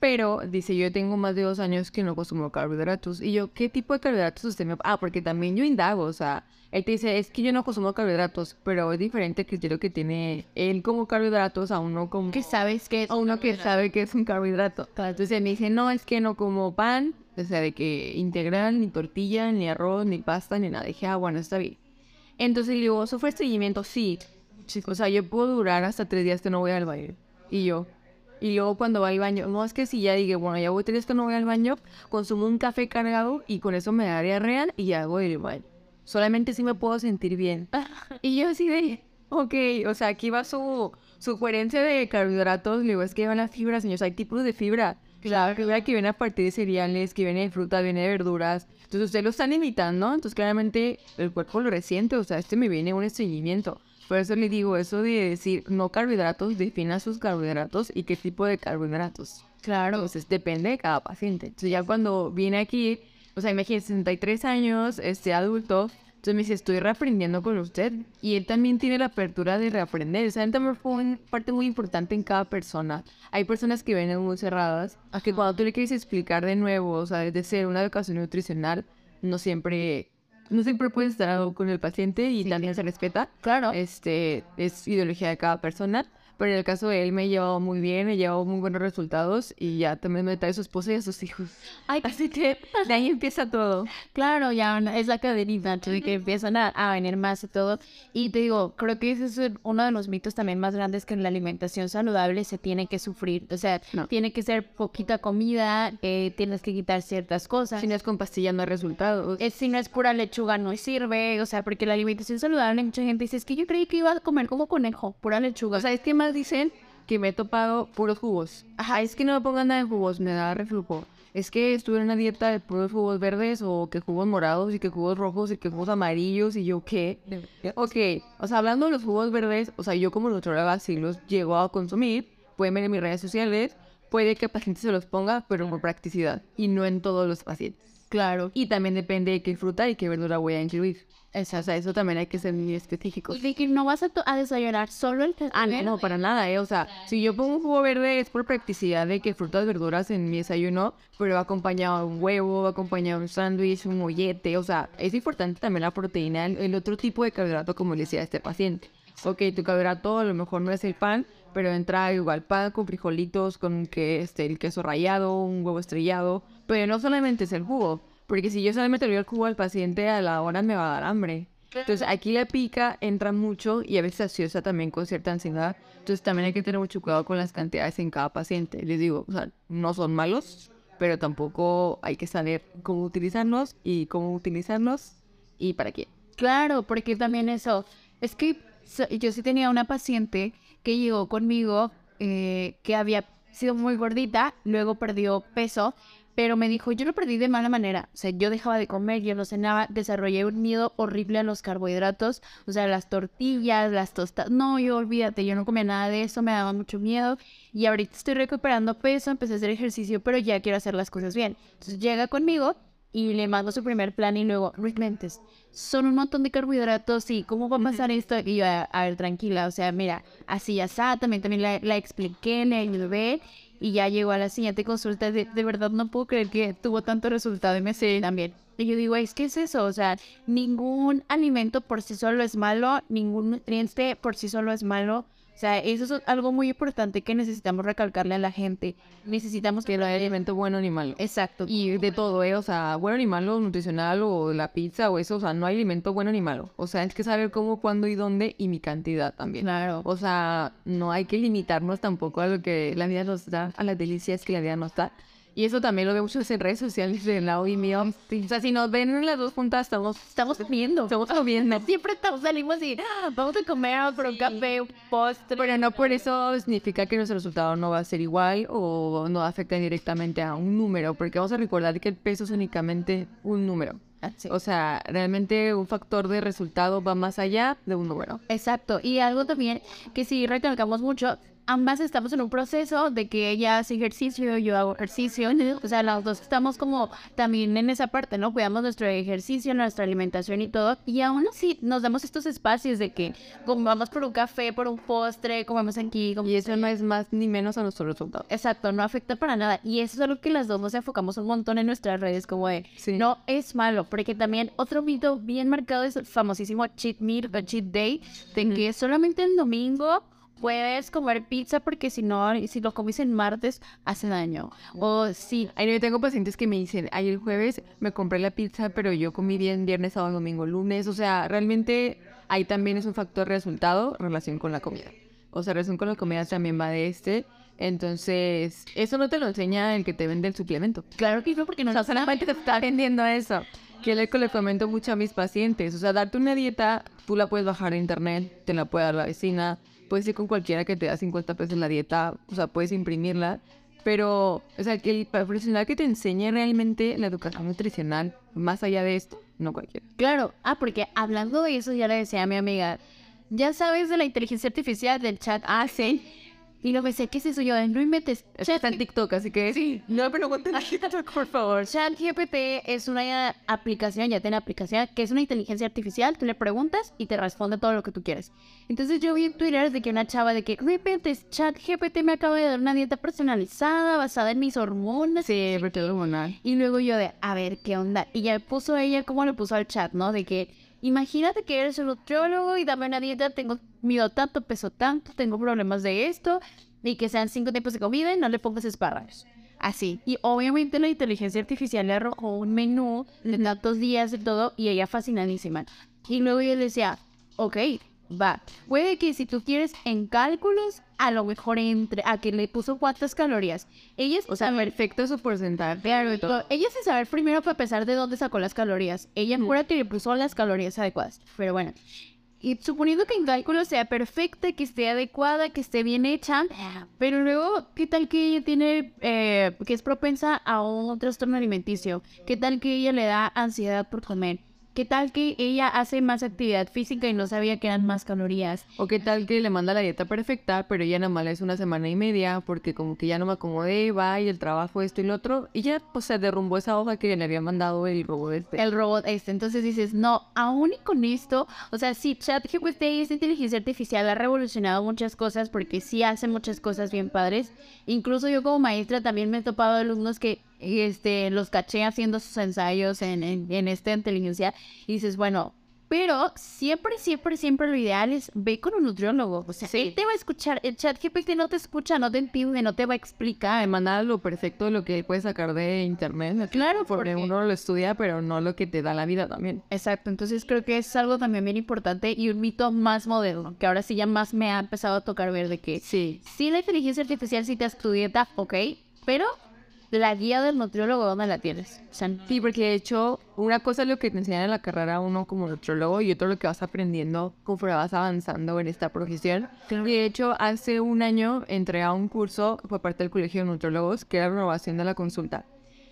Pero dice, yo tengo más de dos años que no consumo carbohidratos. Y yo, ¿qué tipo de carbohidratos usted me... Ah, porque también yo indago, o sea, él te dice, es que yo no consumo carbohidratos, pero es diferente el criterio que tiene él como carbohidratos a uno como... ¿Qué sabes que es? A uno que sabe que es un carbohidrato. Entonces él me dice, no, es que no como pan, o sea, de que integral, ni tortilla, ni arroz, ni pasta, ni nada. Dije, ah, bueno, está bien. Entonces le digo, ¿sufre estreñimiento? Sí. O sea, yo puedo durar hasta tres días que no voy al baño. Y yo. Y luego cuando va al baño, no es que si ya dije, bueno, ya voy tres que no voy al baño, consumo un café cargado y con eso me da diarrea y hago el baño. Solamente si me puedo sentir bien. Y yo así de, ok, o sea, aquí va su, su coherencia de carbohidratos, luego es que van las fibras, señores, hay tipos de fibra. Claro, fibra que viene a partir de cereales, que viene de fruta, viene de verduras. Entonces ustedes lo están imitando, entonces claramente el cuerpo lo resiente, o sea, este me viene un estreñimiento. Por eso le digo eso de decir no carbohidratos, defina sus carbohidratos y qué tipo de carbohidratos. Claro. Entonces depende de cada paciente. Entonces ya cuando viene aquí, o sea, imagínese 63 años, este adulto, entonces me dice, estoy reaprendiendo con usted. Y él también tiene la apertura de reaprender. O sea, también fue una parte muy importante en cada persona. Hay personas que vienen muy cerradas, a que cuando tú le quieres explicar de nuevo, o sea, desde ser una educación nutricional, no siempre no siempre puedes estar con el paciente y también se respeta. Claro. Este, es ideología de cada persona. Pero en el caso de él me llevó muy bien, me llevó muy buenos resultados y ya también me trae a su esposa y a sus hijos. Ay, Así que de ahí empieza todo. Claro, ya es la cadenita, de que empiezan a, a venir más y todo. Y te digo, creo que ese es uno de los mitos también más grandes que en la alimentación saludable se tiene que sufrir. O sea, No. tiene que ser poquita comida, eh, tienes que quitar ciertas cosas. Si no es con pastilla no hay resultados. Eh, si no es pura lechuga no sirve, o sea, porque la alimentación saludable, mucha gente dice, es que yo creí que iba a comer como conejo, pura lechuga. O sea, es que más dicen que me he topado puros jugos. Ajá, es que no me pongan nada de jugos, me da reflujo. Es que estuve en una dieta de puros jugos verdes o que jugos morados y que jugos rojos y que jugos amarillos y yo qué. Ok, o sea, hablando de los jugos verdes, o sea, yo como nutrióloga sí los llego a consumir, pueden ver en mis redes sociales, puede que el paciente se los ponga, pero por practicidad y no en todos los pacientes. Claro. Y también depende de qué fruta y qué verdura voy a incluir. O sea, eso también hay que ser muy específicos. Y de que no vas a, a desayunar solo el Ah, no, no, para nada, ¿eh? O sea, si yo pongo un jugo verde es por practicidad de que frutas, verduras en mi desayuno, pero va acompañado de un huevo, va acompañado de un sándwich, un mollete, o sea, es importante también la proteína, el, el otro tipo de carbohidrato, como le decía este paciente. Ok, tu carbohidrato a lo mejor no es el pan, pero entra igual pan con frijolitos, con que este, el queso rallado, un huevo estrellado, pero no solamente es el jugo, porque si yo solamente le doy el jugo al paciente, a la hora me va a dar hambre. Entonces aquí la pica entra mucho y a veces asiosa también con cierta ansiedad. Entonces también hay que tener mucho cuidado con las cantidades en cada paciente. Les digo, o sea, no son malos, pero tampoco hay que saber cómo utilizarlos y cómo utilizarlos y para qué. Claro, porque también eso, es que yo sí tenía una paciente que llegó conmigo eh, que había sido muy gordita, luego perdió peso, pero me dijo, yo lo perdí de mala manera, o sea, yo dejaba de comer, yo no cenaba, desarrollé un miedo horrible a los carbohidratos, o sea, las tortillas, las tostadas, no, yo olvídate, yo no comía nada de eso, me daba mucho miedo y ahorita estoy recuperando peso, empecé a hacer ejercicio, pero ya quiero hacer las cosas bien. Entonces llega conmigo y le mando su primer plan y luego, Mentes, son un montón de carbohidratos y cómo va a pasar esto. Y yo, a, a ver, tranquila, o sea, mira, así ya está, también, también la, la expliqué, le ayudé y ya llegó a la siguiente consulta. De, de verdad no puedo creer que tuvo tanto resultado y me sé también. Y yo digo, es que es eso, o sea, ningún alimento por sí solo es malo, ningún nutriente por sí solo es malo. O sea, eso es algo muy importante que necesitamos recalcarle a la gente. Necesitamos Que no hay alimento bueno ni malo. Exacto. Y de todo, ¿eh? O sea, bueno ni malo, nutricional o la pizza o eso, o sea, no hay alimento bueno ni malo. O sea, es que saber cómo, cuándo y dónde y mi cantidad también. Claro. O sea, no hay que limitarnos tampoco a lo que la vida nos da, a las delicias que la vida nos da. Y eso también lo veo mucho en redes sociales de Lau y mío. O sea, si nos ven en las dos juntas, estamos, Estamos comiendo. estamos comiendo. Siempre estamos, salimos y "Ah, vamos a comer por un café, un postre. Pero no por eso significa que nuestro resultado no va a ser igual o no afecta directamente a un número, porque vamos a recordar que el peso es únicamente un número. Sí. O sea, realmente un factor de resultado va más allá de un número. Exacto. Y algo también que sí recalcamos mucho, ambas estamos en un proceso de que ella hace ejercicio, yo hago ejercicio. O sea, las dos estamos como también en esa parte, ¿no? Cuidamos nuestro ejercicio, nuestra alimentación y todo. Y aún así nos damos estos espacios de que vamos por un café, por un postre, comemos aquí. Y eso no es más ni menos a nuestro resultado. Exacto, no afecta para nada. Y eso es algo que las dos nos enfocamos un montón en nuestras redes, como de, Sí. no es malo, porque también otro mito bien marcado es el famosísimo cheat meal o cheat day, de que solamente el domingo puedes comer pizza porque si no, si lo comes en martes, hace daño. O sí, Ay, no, yo tengo pacientes que me dicen, ay, el jueves me compré la pizza, pero yo comí bien viernes, sábado, domingo, lunes. O sea, realmente ahí también es un factor resultado, relación con la comida. O sea, relación con la comida también va de este. Entonces, eso no te lo enseña el que te vende el suplemento. claro que no, porque no O sea, solamente te está vendiendo eso. Que que le comento mucho a mis pacientes. O sea, darte una dieta, tú la puedes bajar en internet, te la puede dar la vecina, puedes ir con cualquiera que te da 50 pesos la dieta, o sea, puedes imprimirla. Pero, o sea, que el profesional que te enseñe realmente la educación nutricional, más allá de esto, no cualquiera. Claro, ah, porque hablando de eso, ya le decía a mi amiga, ya sabes de la inteligencia artificial del chat, ah, sí. Y luego me decía, ¿qué es eso? Yo, no inventes. Está en TikTok, así que sí. No, pero en TikTok, por favor. ChatGPT es una aplicación, ya tiene aplicación, que es una inteligencia artificial. Tú le preguntas y te responde todo lo que tú quieres. Entonces yo vi en Twitter de que una chava de que, no inventes, ChatGPT me acaba de dar una dieta personalizada basada en mis hormonas. Sí, hormonal. Y luego yo de, a ver, ¿qué onda? Y ya puso ella, como le puso al chat, ¿no? De que Imagínate que eres un nutriólogo y dame una dieta, tengo miedo tanto, peso tanto, tengo problemas de esto, y que sean cinco tiempos de comida y no le pongas espárragos. Así. Y obviamente la inteligencia artificial le arrojó un menú de tantos días de todo y ella fascinadísima. Y luego yo le decía, ok, va. Puede que si tú quieres en cálculos, a lo mejor entre a que le puso cuántas calorías. Ella es, o sea, perfecto su porcentaje. ella se saber primero para pesar de dónde sacó las calorías. Ella mm. que le puso las calorías adecuadas. Pero bueno. Y suponiendo que en cálculos sea perfecta, que esté adecuada, que esté bien hecha, pero luego, ¿qué tal que ella tiene, eh, que es propensa a un trastorno alimenticio? ¿Qué tal que ella le da ansiedad por comer? ¿Qué tal que ella hace más actividad física y no sabía que eran más calorías? O qué tal que le manda la dieta perfecta, pero ella nada más es una semana y media porque como que ya no me acomodé, va y el trabajo esto y lo otro. Y ya pues se derrumbó esa hoja que le había mandado el robot este. El robot este. Entonces dices, no, aún y con esto, o sea, sí, ChatGPT esta inteligencia artificial ha revolucionado muchas cosas porque sí hace muchas cosas bien padres. Incluso yo como maestra también me he topado alumnos que este, los caché haciendo sus ensayos en, en, esta inteligencia y dices, bueno, pero siempre, siempre, siempre lo ideal es ve con un nutriólogo. O sea, ¿Sí? te va a escuchar. El chat GPT no te escucha, no te entiende, no te va a explicar. Manda lo perfecto de lo que puedes sacar de internet. Claro, porque uno lo estudia, pero no lo que te da la vida también. Exacto. Entonces creo que es algo también bien importante y un mito más moderno, que ahora sí ya más me ha empezado a tocar ver de que sí, sí la inteligencia artificial sí te dieta, ok, pero la guía del nutriólogo, ¿dónde la tienes? sí, porque de hecho, una cosa es lo que te enseñan en la carrera uno como nutriólogo y otro lo que vas aprendiendo conforme vas avanzando en esta profesión. Y de hecho, hace un año entré a un curso por parte del Colegio de Nutriólogos que era renovación de la consulta.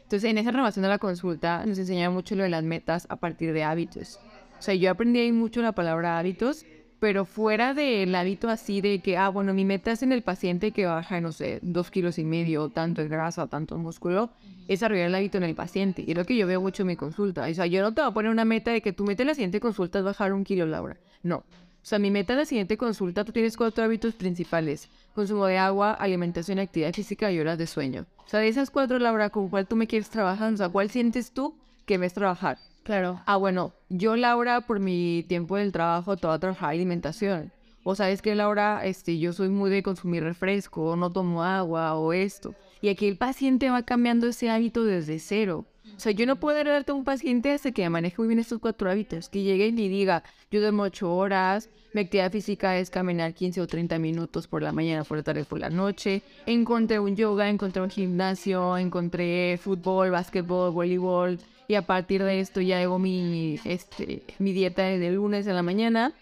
Entonces, en esa renovación de la consulta nos enseñaba mucho lo de las metas a partir de hábitos. O sea, yo aprendí ahí mucho la palabra hábitos pero fuera del hábito así de que, ah, bueno, mi meta es en el paciente que baja, no sé, dos kilos y medio, tanto en grasa, tanto en músculo, es desarrollar el hábito en el paciente. Y es lo que yo veo mucho en mi consulta. O sea, yo no te voy a poner una meta de que tu meta en la siguiente consulta es bajar un kilo, Laura. No. O sea, mi meta en la siguiente consulta, tú tienes cuatro hábitos principales. Consumo de agua, alimentación, actividad física y horas de sueño. O sea, de esas cuatro, Laura, ¿con cuál tú me quieres trabajar? O sea, ¿cuál sientes tú que ves trabajar? Claro. Ah, bueno, yo, Laura, por mi tiempo del trabajo, toda trabajar alimentación. O sabes que, Laura, este, yo soy muy de consumir refresco, no tomo agua o esto. Y aquí el paciente va cambiando ese hábito desde cero. O sea, yo no puedo darte a un paciente hasta que maneje muy bien estos cuatro hábitos. Que llegue y diga, yo duermo ocho horas, mi actividad física es caminar 15 o 30 minutos por la mañana, por la tarde, por la noche. Encontré un yoga, encontré un gimnasio, encontré fútbol, básquetbol, voleibol, y a partir de esto ya hago mi, este, mi dieta de lunes en la mañana.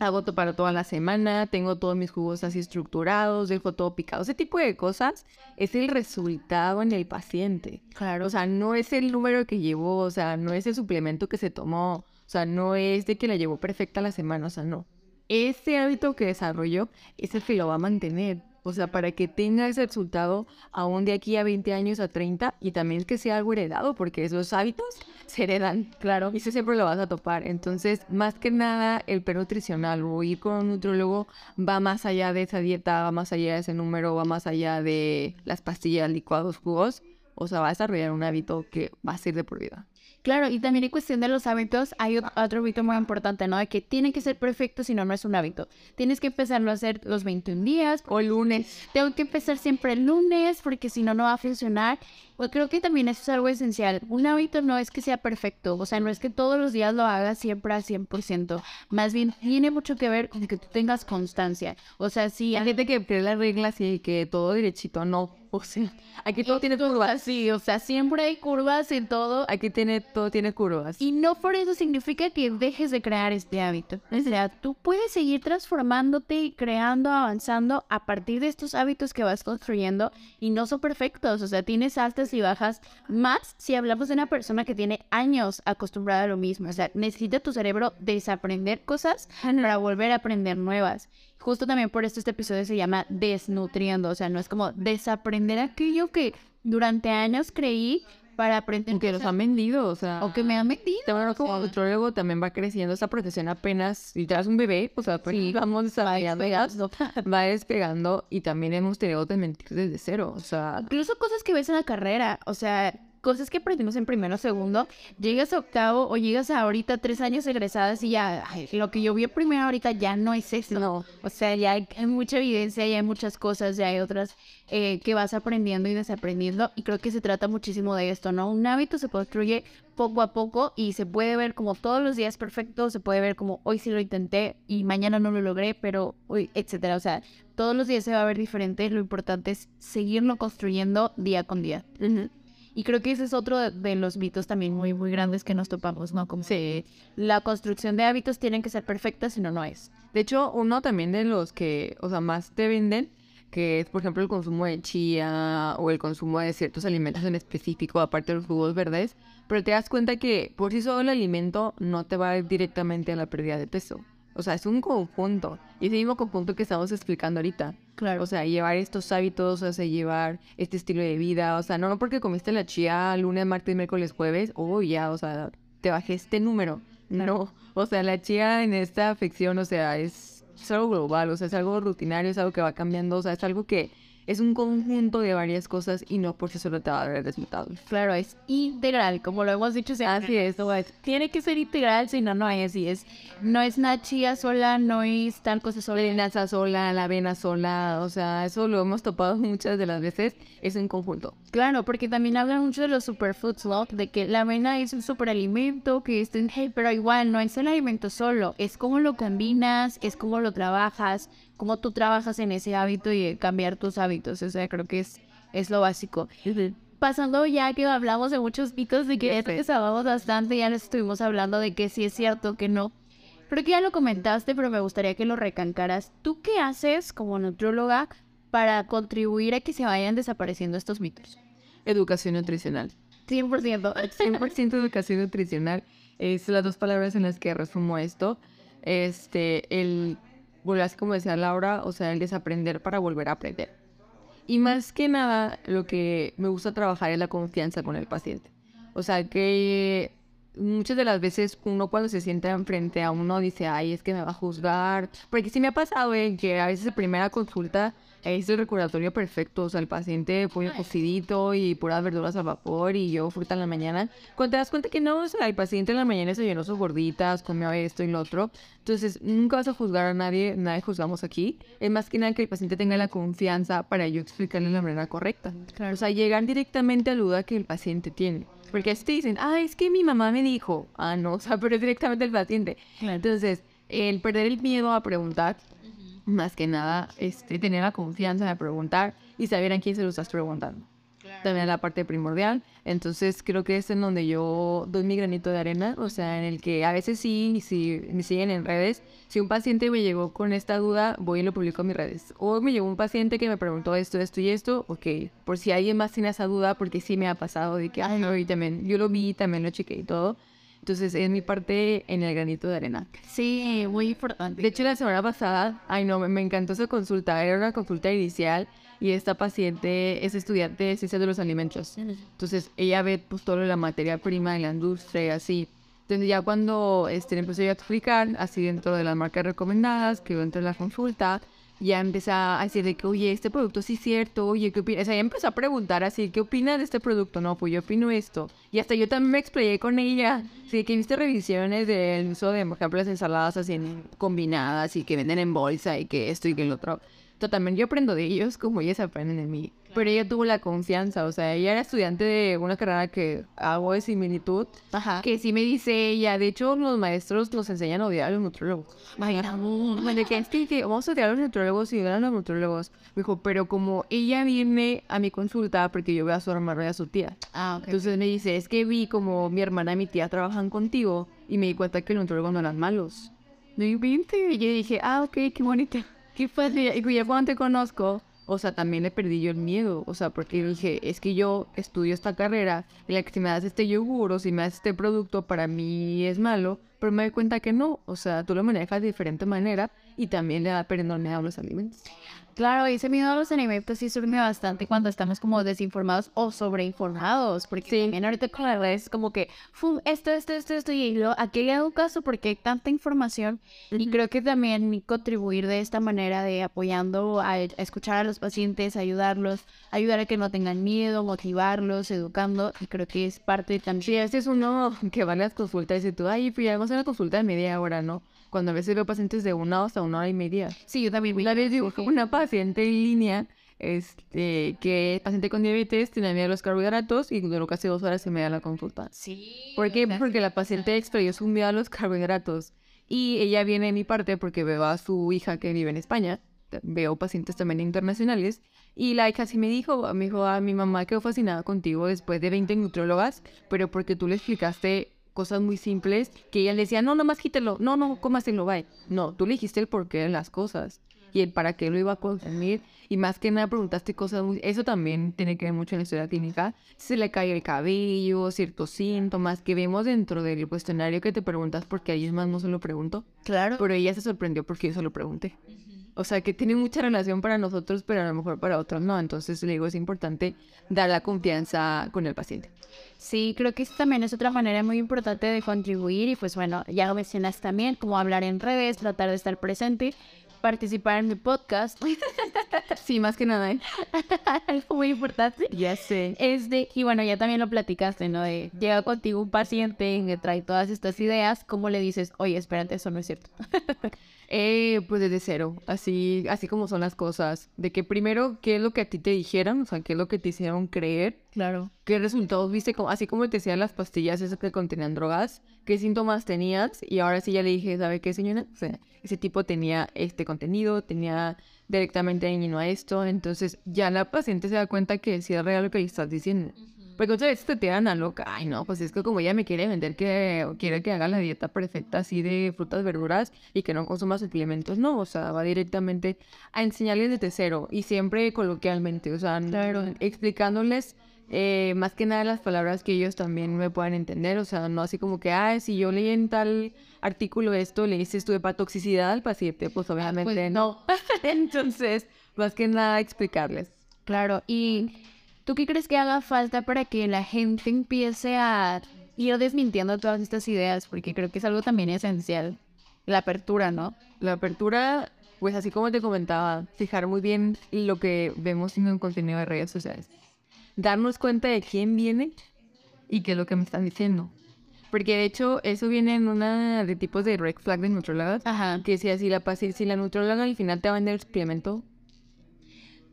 Hago todo para toda la semana, tengo todos mis jugos así estructurados, dejo todo picado. Ese tipo de cosas es el resultado en el paciente. Claro. O sea, no es el número que llevó, o sea, no es el suplemento que se tomó, o sea, no es de que la llevó perfecta la semana, o sea, no. Ese hábito que desarrolló es el que lo va a mantener. O sea, para que tenga ese resultado aún de aquí a 20 años, a 30, y también que sea algo heredado, porque esos hábitos se heredan, claro, y eso siempre lo vas a topar. Entonces, más que nada, el per nutricional o ir con un nutrólogo va más allá de esa dieta, va más allá de ese número, va más allá de las pastillas, licuados, jugos. O sea, va a desarrollar un hábito que va a ser de por vida. Claro, y también en cuestión de los hábitos, hay otro hábito muy importante, ¿no? De que tiene que ser perfecto, si no, no es un hábito. Tienes que empezarlo a hacer los 21 días o el lunes. Tengo que empezar siempre el lunes, porque si no, no va a funcionar. Pues creo que también eso es algo esencial. Un hábito no es que sea perfecto, o sea, no es que todos los días lo hagas siempre al 100%. Más bien, tiene mucho que ver con que tú tengas constancia. O sea, si... Hay gente que cree las reglas y que todo derechito, no. O sea, aquí todo tiene curvas. Sí, o sea, siempre hay curvas en todo. Aquí tiene, todo tiene curvas. Y no por eso significa que dejes de crear este hábito. O sea, tú puedes seguir transformándote y creando, avanzando a partir de estos hábitos que vas construyendo y no son perfectos. O sea, tienes altas y bajas. Más si hablamos de una persona que tiene años acostumbrada a lo mismo. O sea, necesita tu cerebro desaprender cosas para volver a aprender nuevas. Justo también por esto este episodio se llama Desnutriendo, o sea, no es como desaprender aquello que durante años creí para aprender. Que los han vendido, o sea. O que me han vendido. También como o sea, nutriólogo también va creciendo esa profesión apenas, y te das un bebé, o sea, pues Sí, vamos desarrollando, despegando. va despegando y también hemos tenido que mentir desde cero, o sea, Incluso cosas que ves en la carrera, o sea, cosas que aprendimos en primero o segundo, llegas a octavo o llegas a ahorita tres años egresadas y ya, ay, lo que yo vi en primero ahorita ya no es eso. No. O sea, ya hay, hay mucha evidencia, ya hay muchas cosas, ya hay otras eh, que vas aprendiendo y desaprendiendo y creo que se trata muchísimo de esto, ¿no? Un hábito se construye poco a poco y se puede ver como todos los días perfecto, se puede ver como hoy sí lo intenté y mañana no lo logré, pero hoy, etcétera. O sea, todos los días se va a ver diferente, lo importante es seguirlo construyendo día con día. Y creo que ese es otro de, de los mitos también muy, muy grandes que nos topamos, ¿no? Como que la construcción de hábitos tienen que ser perfecta, si no, no es. De hecho, uno también de los que, o sea, más te venden, que es, por ejemplo, el consumo de chía o el consumo de ciertos alimentos en específico, aparte de los jugos verdes, pero te das cuenta que por sí solo el alimento no te va directamente a la pérdida de peso. O sea, es un conjunto. Y ese mismo conjunto que estamos explicando ahorita. Claro. O sea, llevar estos hábitos, o sea, llevar este estilo de vida. O sea, no, no porque comiste la chía lunes, martes, miércoles, jueves, oh, ya, o sea, te bajé este número. No. O sea, la chía en esta afección, o sea, es, es algo global, o sea, es algo rutinario, es algo que va cambiando, o sea, es algo que es un conjunto de varias cosas y no por sí solo te va a dar resultados. Claro, es integral, como lo hemos dicho siempre. Así es. Tiene que ser integral, si no, no es así. Es, no es una chía sola, no es tal cosa sola. La linaza sola, la avena sola, o sea, eso lo hemos topado muchas de las veces, es un conjunto. Claro, porque también hablan mucho de los superfoods, ¿no? De que la avena es un superalimento, que es hey, pero igual no es el alimento solo, es cómo lo combinas, es cómo lo trabajas, cómo tú trabajas en ese hábito y cambiar tus hábitos. O sea, creo que es, es lo básico. Pasando ya que hablamos de muchos mitos, de que que sabemos bastante, ya les estuvimos hablando de que sí es cierto, que no. Creo que ya lo comentaste, pero me gustaría que lo recalcaras. ¿Tú qué haces como nutrióloga para contribuir a que se vayan desapareciendo estos mitos? Educación nutricional. 100%. 100% educación nutricional es las dos palabras en las que resumo esto. Este, el, volver así como decía Laura, o sea, el desaprender para volver a aprender. Y más que nada, lo que me gusta trabajar es la confianza con el paciente. O sea, que muchas de las veces uno cuando se sienta enfrente a uno dice, ay, es que me va a juzgar. Porque sí me ha pasado, eh, que a veces en primera consulta es el recordatorio perfecto. O sea, el paciente pollo cocidito y puras verduras al vapor y yo fruta en la mañana. Cuando te das cuenta que no, o sea, el paciente en la mañana se llenó sus gorditas, comió esto y lo otro. Entonces, nunca vas a juzgar a nadie, nadie juzgamos aquí. Es más que nada que el paciente tenga la confianza para yo explicarle la manera correcta. O sea, llegar directamente a la duda que el paciente tiene. Porque así te dicen, ah, es que mi mamá me dijo. Ah, no, o sea, pero es directamente el paciente. Claro. Entonces, el perder el miedo a preguntar, más que nada, este, tener la confianza de preguntar y saber a quién se lo estás preguntando. También la parte primordial. Entonces, creo que es en donde yo doy mi granito de arena. O sea, en el que a veces sí, si me siguen en redes, si un paciente me llegó con esta duda, voy y lo publico en mis redes. O me llegó un paciente que me preguntó esto, esto y esto, ok. Por si alguien más tiene esa duda, porque sí me ha pasado de que, ay, no, y también, yo lo vi, también lo chequé y todo. Entonces, es mi parte en el granito de arena. Sí, muy importante. De hecho, la semana pasada, ay no, me, me encantó esa consulta. Era una consulta inicial y esta paciente es estudiante de ciencias de los alimentos. Entonces, ella ve pues todo lo de la materia prima de la industria y así. Entonces, ya cuando este, empecé yo a explicar, así dentro de las marcas recomendadas, que dentro de la consulta, ya empecé a decir de que, oye, este producto sí es cierto, oye, ¿qué opinas? O sea, ella empezó a preguntar así, ¿qué opinas de este producto? No, pues yo opino esto. Y hasta yo también me explayé con ella. Sí, que viste revisiones del uso de, por ejemplo, las ensaladas así en- combinadas y que venden en bolsa y que esto y que el otro. Entonces, también yo aprendo de ellos como ellos aprenden de mí. Pero ella tuvo la confianza, o sea, ella era estudiante de una carrera que hago de similitud, Ajá. que sí me dice ella, de hecho los maestros nos enseñan a odiar a los nutriólogos. Vaya. Bueno, que es que, vamos a odiar a los nutriólogos y odiar a los nutriólogos. Me dijo, pero como ella viene a mi consulta porque yo veo a su hermana y a su tía. Ah, ok. Entonces me dice, es que vi como mi hermana y mi tía trabajan contigo y me di cuenta que los nutriólogos no eran malos. No invente. Y yo dije, ah, ok, qué bonito. Qué fácil. Y ya cuando te conozco, o sea, también le perdí yo el miedo, o sea, porque dije, es que yo estudio esta carrera, y la que si me das este yogur o si me das este producto, para mí es malo, pero me doy cuenta que no, o sea, tú lo manejas de diferente manera y también le da perdón a los alimentos. Claro, ese miedo a los alimentos sí surge bastante cuando estamos como desinformados o sobreinformados, porque Sí. también ahorita con las redes es como que, "Fum, esto, esto, esto, esto, y luego, ¿a qué le hago caso? Porque hay tanta información y creo que también contribuir de esta manera de apoyando a, a escuchar a los pacientes, ayudarlos, ayudar a que no tengan miedo, motivarlos, educando, y creo que es parte Sí, también. este es uno que va a las consultas y dice tú, ay, pues ya vamos a una consulta de media hora, ¿no? Cuando a veces veo pacientes de una hasta una hora y media. Sí, yo también. Una vez digo, una paciente en línea, este, que paciente con diabetes, tenía miedo a los carbohidratos y duró casi dos horas y media la consulta. Sí. ¿Por qué? Porque la paciente extrayó su miedo a los carbohidratos. Y ella viene de mi parte porque veo a su hija que vive en España. Veo pacientes también internacionales. Y la hija sí me dijo, me dijo, a mi mamá quedó fascinada contigo después de 20 nutriólogas, pero porque tú le explicaste cosas muy simples que ella le decía, no, nomás quítelo, no, no, cómaselo, bye. No, tú le dijiste el porqué de las cosas y el para qué lo iba a consumir. Y más que nada preguntaste cosas muy... Eso también tiene que ver mucho en la historia clínica. Si se le cae el cabello, ciertos síntomas que vemos dentro del cuestionario que te preguntas porque alguien más no se lo preguntó. Claro. Pero ella se sorprendió porque yo se lo pregunté. O sea, que tiene mucha relación para nosotros, pero a lo mejor para otros no. Entonces, le digo, es importante dar la confianza con el paciente. Sí, creo que eso también es otra manera muy importante de contribuir y pues bueno, ya lo mencionas también, como hablar en redes, tratar de estar presente, participar en mi podcast, Sí, más que nada, ¿eh? algo muy importante. Ya sé. Es de, y bueno, ya también lo platicaste, ¿no? De llega contigo un paciente que trae todas estas ideas, ¿cómo le dices, oye, espérate, eso no es cierto? Eh, pues desde cero, así, así como son las cosas. De que primero, ¿qué es lo que a ti te dijeron? O sea, ¿qué es lo que te hicieron creer? Claro. ¿Qué resultados viste? Como, así como te decían las pastillas esas que contenían drogas, ¿qué síntomas tenías? Y ahora sí ya le dije, ¿sabe qué, señora? O sea, ese tipo tenía este contenido, tenía directamente dañino a esto. Entonces ya la paciente se da cuenta que sí es real lo que le estás diciendo. Porque muchas veces te tiran a loca. Ay, no, pues es que como ella me quiere vender que quiere que haga la dieta perfecta así de frutas, verduras y que no consuma suplementos. No, o sea, va directamente a enseñarles desde cero y siempre coloquialmente. O sea, Claro. explicándoles eh, más que nada las palabras que ellos también me puedan entender. O sea, no así como que, ah, si yo leí en tal artículo esto, le dices tu hepatotoxicidad al paciente, pues obviamente pues, no. Entonces, más que nada explicarles. Claro, y ¿tú qué crees que haga falta para que la gente empiece a ir desmintiendo todas estas ideas? Porque creo que es algo también esencial, la apertura, ¿no? La apertura, pues así como te comentaba, fijar muy bien lo que vemos en el contenido de redes sociales. Darnos cuenta de quién viene y qué es lo que me están diciendo. Porque de hecho eso viene en una de tipos de red flag de nutriólogas. Ajá. Que si la, paci- si la nutrióloga al final te va a vender el suplemento,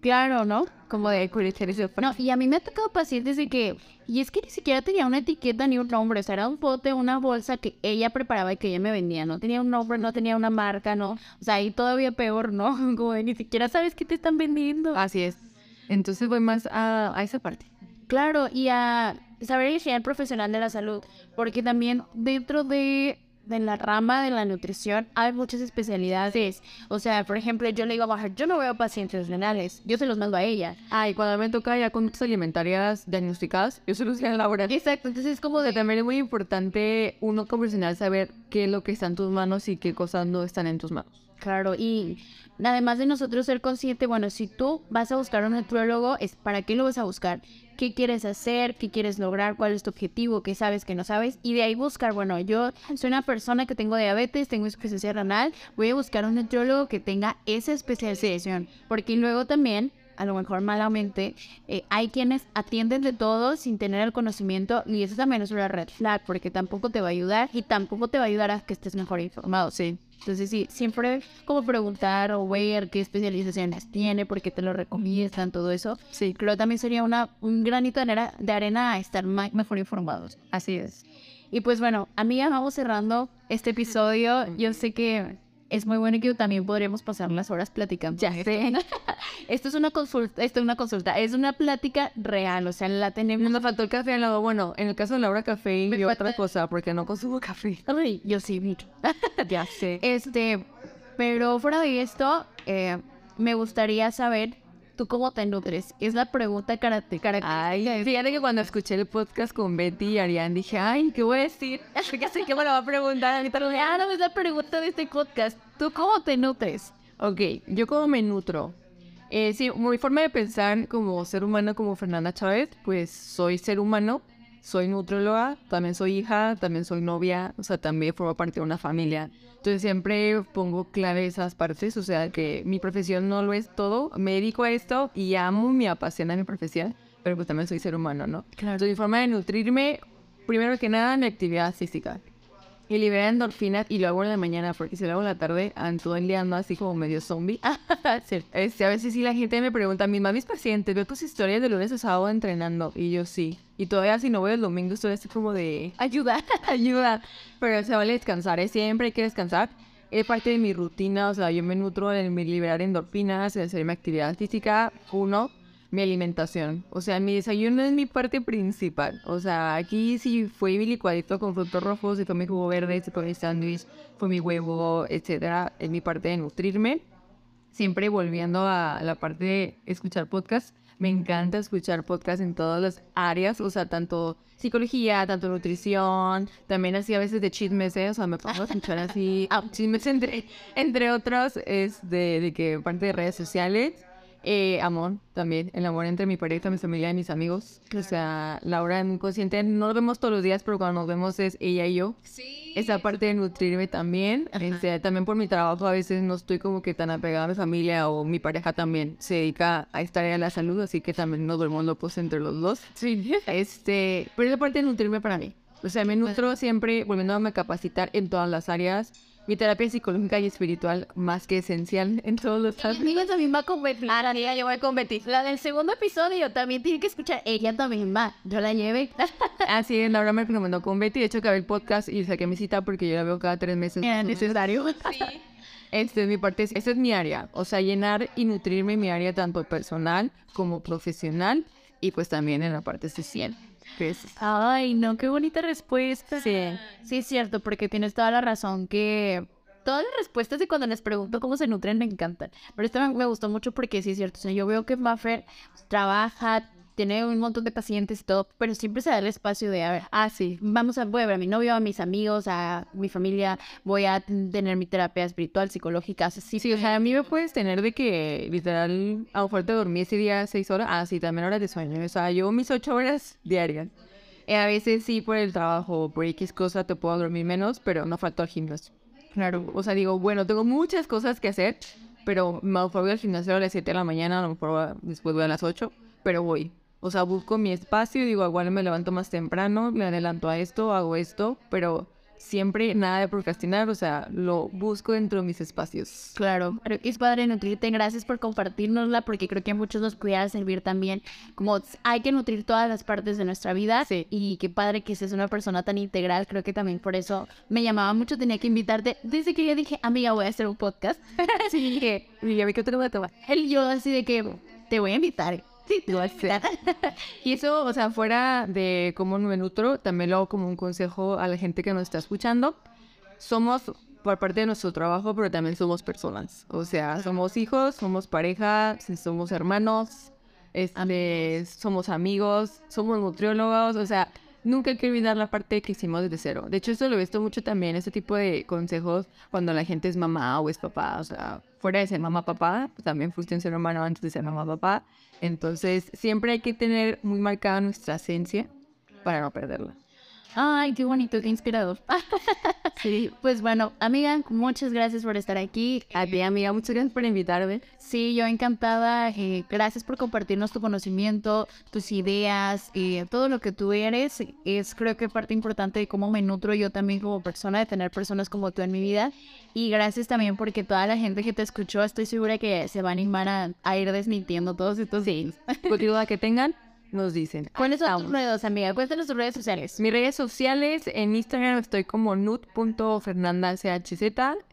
Claro, ¿no? como de curiosidad No, y a mí me ha tocado pacientes de que, y es que ni siquiera tenía una etiqueta ni un nombre, o sea, era un bote, una bolsa que ella preparaba y que ella me vendía, no tenía un nombre, no tenía una marca, no, o sea, ahí todavía peor, ¿no? Como de, ni siquiera sabes qué te están vendiendo. Así es. Entonces voy más a, a esa parte. Claro, y a saber higiene profesional de la salud, porque también dentro de, de la rama de la nutrición hay muchas especialidades. O sea, por ejemplo, yo le digo a Bajar, yo no veo pacientes renales, yo se los mando a ella. Ah, y cuando me toca ya conductas alimentarias diagnosticadas, yo se los voy a elaborar. Exacto, entonces es como de... también es muy importante uno como profesional saber qué es lo que está en tus manos y qué cosas no están en tus manos. Claro, y además de nosotros ser consciente, bueno, si tú vas a buscar un nutriólogo, es ¿para qué lo vas a buscar? ¿Qué quieres hacer? ¿Qué quieres lograr? ¿Cuál es tu objetivo? ¿Qué sabes? ¿Qué no sabes? Y de ahí buscar, bueno, yo soy una persona que tengo diabetes, tengo insuficiencia renal, voy a buscar un nutriólogo que tenga esa especialización, porque luego también a lo mejor malamente, eh, hay quienes atienden de todo sin tener el conocimiento y eso también es una red flag porque tampoco te va a ayudar y tampoco te va a ayudar a que estés mejor informado, sí. Entonces sí, siempre como preguntar o ver qué especializaciones tiene, por qué te lo recomiendan, todo eso. Sí, creo que también sería una, un granito de arena, de arena a estar ma- mejor informados. Así es. Y pues bueno, amiga, vamos cerrando este episodio. Yo sé que es muy bueno y que también podríamos pasar las horas platicando. Ya sé. Esto es una consulta, esto es una consulta, es una plática real, o sea, la tenemos. Nos faltó el café al lado. Bueno, en el caso de Laura, café Me y otra falta- cosa, porque no consumo café. Ay, yo sí, mucho. ya sé. Este, pero fuera de esto, eh, me gustaría saber ¿tú cómo te nutres? Es la pregunta karate. Ay, fíjate que cuando escuché el podcast con Betty y Ariane dije, ay, ¿qué voy a decir? Porque sé que me lo va a preguntar. Ahorita lo Ah, no, es la pregunta de este podcast. ¿Tú cómo te nutres? Ok, yo cómo me nutro. Eh, sí, mi forma de pensar como ser humano, como Fernanda Chávez, pues soy ser humano, soy nutróloga, también soy hija, también soy novia, o sea, también formo parte de una familia. Entonces siempre pongo clave esas partes, o sea, que mi profesión no lo es todo, me dedico a esto y amo, me apasiona mi profesión, pero pues también soy ser humano, ¿no? Claro. Entonces mi forma de nutrirme, primero que nada, mi actividad física. Y libera endorfinas y lo hago en la mañana porque si lo hago en la tarde, todo el día ando así como medio zombie. Este, a veces sí la gente me pregunta, misma mis pacientes, veo tus historias de lunes a sábado entrenando. Y yo sí. Y todavía si no voy el domingo estoy así como de Ayuda. ayuda. Pero se vale descansar, ¿eh? siempre hay que descansar. Es parte de mi rutina, o sea, yo me nutro en liberar endorfinas, en hacer mi actividad física. Uno, mi alimentación. O sea, mi desayuno es mi parte principal. O sea, aquí sí fue mi licuadito con frutos rojos, si fue mi jugo verde, si fue mi sándwich, fue mi huevo, etcétera. Es mi parte de nutrirme. Siempre volviendo a la parte de escuchar podcast. Me encanta escuchar podcast en todas las áreas, o sea, tanto psicología, tanto nutrición, también así a veces de chismes, ¿eh? o sea, me pongo a escuchar así ah, chismes entre, entre otros, es de, de que parte de redes sociales, eh, amor también, el amor entre mi pareja, mi familia y mis amigos, o sea, la hora muy consciente, no nos vemos todos los días, pero cuando nos vemos es ella y yo. Sí. Esa parte de nutrirme también, este, también por mi trabajo a veces no estoy como que tan apegada a mi familia o mi pareja también se dedica a esta área de la salud, así que también nos volvemos locos entre los dos. Sí. Este, pero esa parte de nutrirme para mí. O sea, me nutro siempre volviéndome a capacitar en todas las áreas. Mi terapia psicológica y espiritual más que esencial en todos los Mi amiga también va a competir. Ah, amiga, yo voy a competir. La del segundo episodio también tiene que escuchar. Ella también va. Yo la llevé. Así es, Laura me recomendó con Betty. De hecho, acabé el podcast y saqué mi cita porque yo la veo cada tres meses. Era necesario. Este es mi parte, esta es mi área, o sea, llenar y nutrirme en mi área tanto personal como profesional y pues también en la parte social. Pues, Ay, no, qué bonita respuesta. Sí. Sí, es cierto, porque tienes toda la razón que todas las respuestas de cuando les pregunto cómo se nutren me encantan. Pero esta me, me gustó mucho porque sí es cierto. O sea, yo veo que Maffer trabaja, tiene un montón de pacientes y todo, pero siempre se da el espacio de, a ver, ah, sí, vamos a, voy a ver a mi novio, a mis amigos, a mi familia, voy a tener mi terapia espiritual, psicológica, sea, sí, o sea, a mí me puedes tener de que literal, a lo mejor te dormí ese día seis horas, ah, sí, también horas de sueño, o sea, yo mis ocho horas diarias. Eh, a veces sí, por el trabajo, por X cosa, te puedo dormir menos, pero no falto al gimnasio. Claro, o sea, digo, bueno, tengo muchas cosas que hacer, pero me voy al gimnasio a las 7 de la mañana, a lo mejor voy- después voy a las 8, pero voy. O sea, busco mi espacio y digo, igual me levanto más temprano, me adelanto a esto, hago esto, pero siempre nada de procrastinar, o sea, lo busco dentro de mis espacios. Claro, pero es padre nutrirte. Gracias por compartirnosla, porque creo que a muchos nos pudiera servir también. Como hay que nutrir todas las partes de nuestra vida. Sí. Y qué padre que seas una persona tan integral. Creo que también por eso me llamaba mucho. Tenía que invitarte. Desde que yo dije, amiga, voy a hacer un podcast. sí, dije, Y ya vi que te lo voy a tomar. él yo así de que te voy a invitar. Invitar. Y eso, o sea, fuera de cómo me nutro, también lo hago como un consejo a la gente que nos está escuchando. Somos por parte de nuestro trabajo, pero también somos personas. O sea, somos hijos, somos pareja, somos hermanos, este, somos amigos, somos nutriólogos, o sea, nunca hay que olvidar la parte que hicimos desde cero. De hecho, esto lo he visto mucho también, este tipo de consejos cuando la gente es mamá o es papá, o sea, fuera de ser mamá papá, pues también fuiste un ser humano antes de ser mamá papá. Entonces, siempre hay que tener muy marcada nuestra esencia para no perderla. Ay, qué bonito, qué inspirador. sí, pues bueno, amiga, muchas gracias por estar aquí. A ti, amiga, muchas gracias por invitarme. Sí, yo encantada. eh, gracias por compartirnos tu conocimiento, tus ideas, eh, todo lo que tú eres. Es creo que parte importante de cómo me nutro yo también como persona, de tener personas como tú en mi vida. Y gracias también porque toda la gente que te escuchó, estoy segura que se va a animar a, a ir desmintiendo todos estos Sí, cualquier duda que tengan, nos dicen. ¿Cuáles son tus redes, amiga? Cuéntanos tus redes sociales. Mis redes sociales, en Instagram estoy como nut.fernandachz,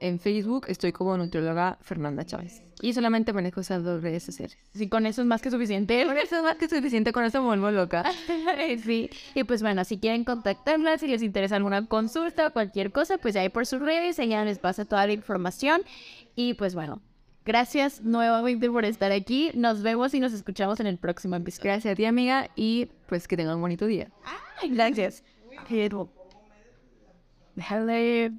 en Facebook estoy como nutrióloga Fernanda Chávez. Y solamente manejo esas dos redes sociales. Sí, con eso es más que suficiente. Con eso es más que suficiente, con eso me vuelvo loca. sí. Y pues bueno, si quieren contactarla, si les interesa alguna consulta o cualquier cosa, pues ahí por sus redes, ella les pasa toda la información. Y pues bueno, Gracias nuevamente por estar aquí. Nos vemos y nos escuchamos en el próximo episodio. Gracias a ti, amiga, y pues que tengan un bonito día. Ay, gracias. Déjale...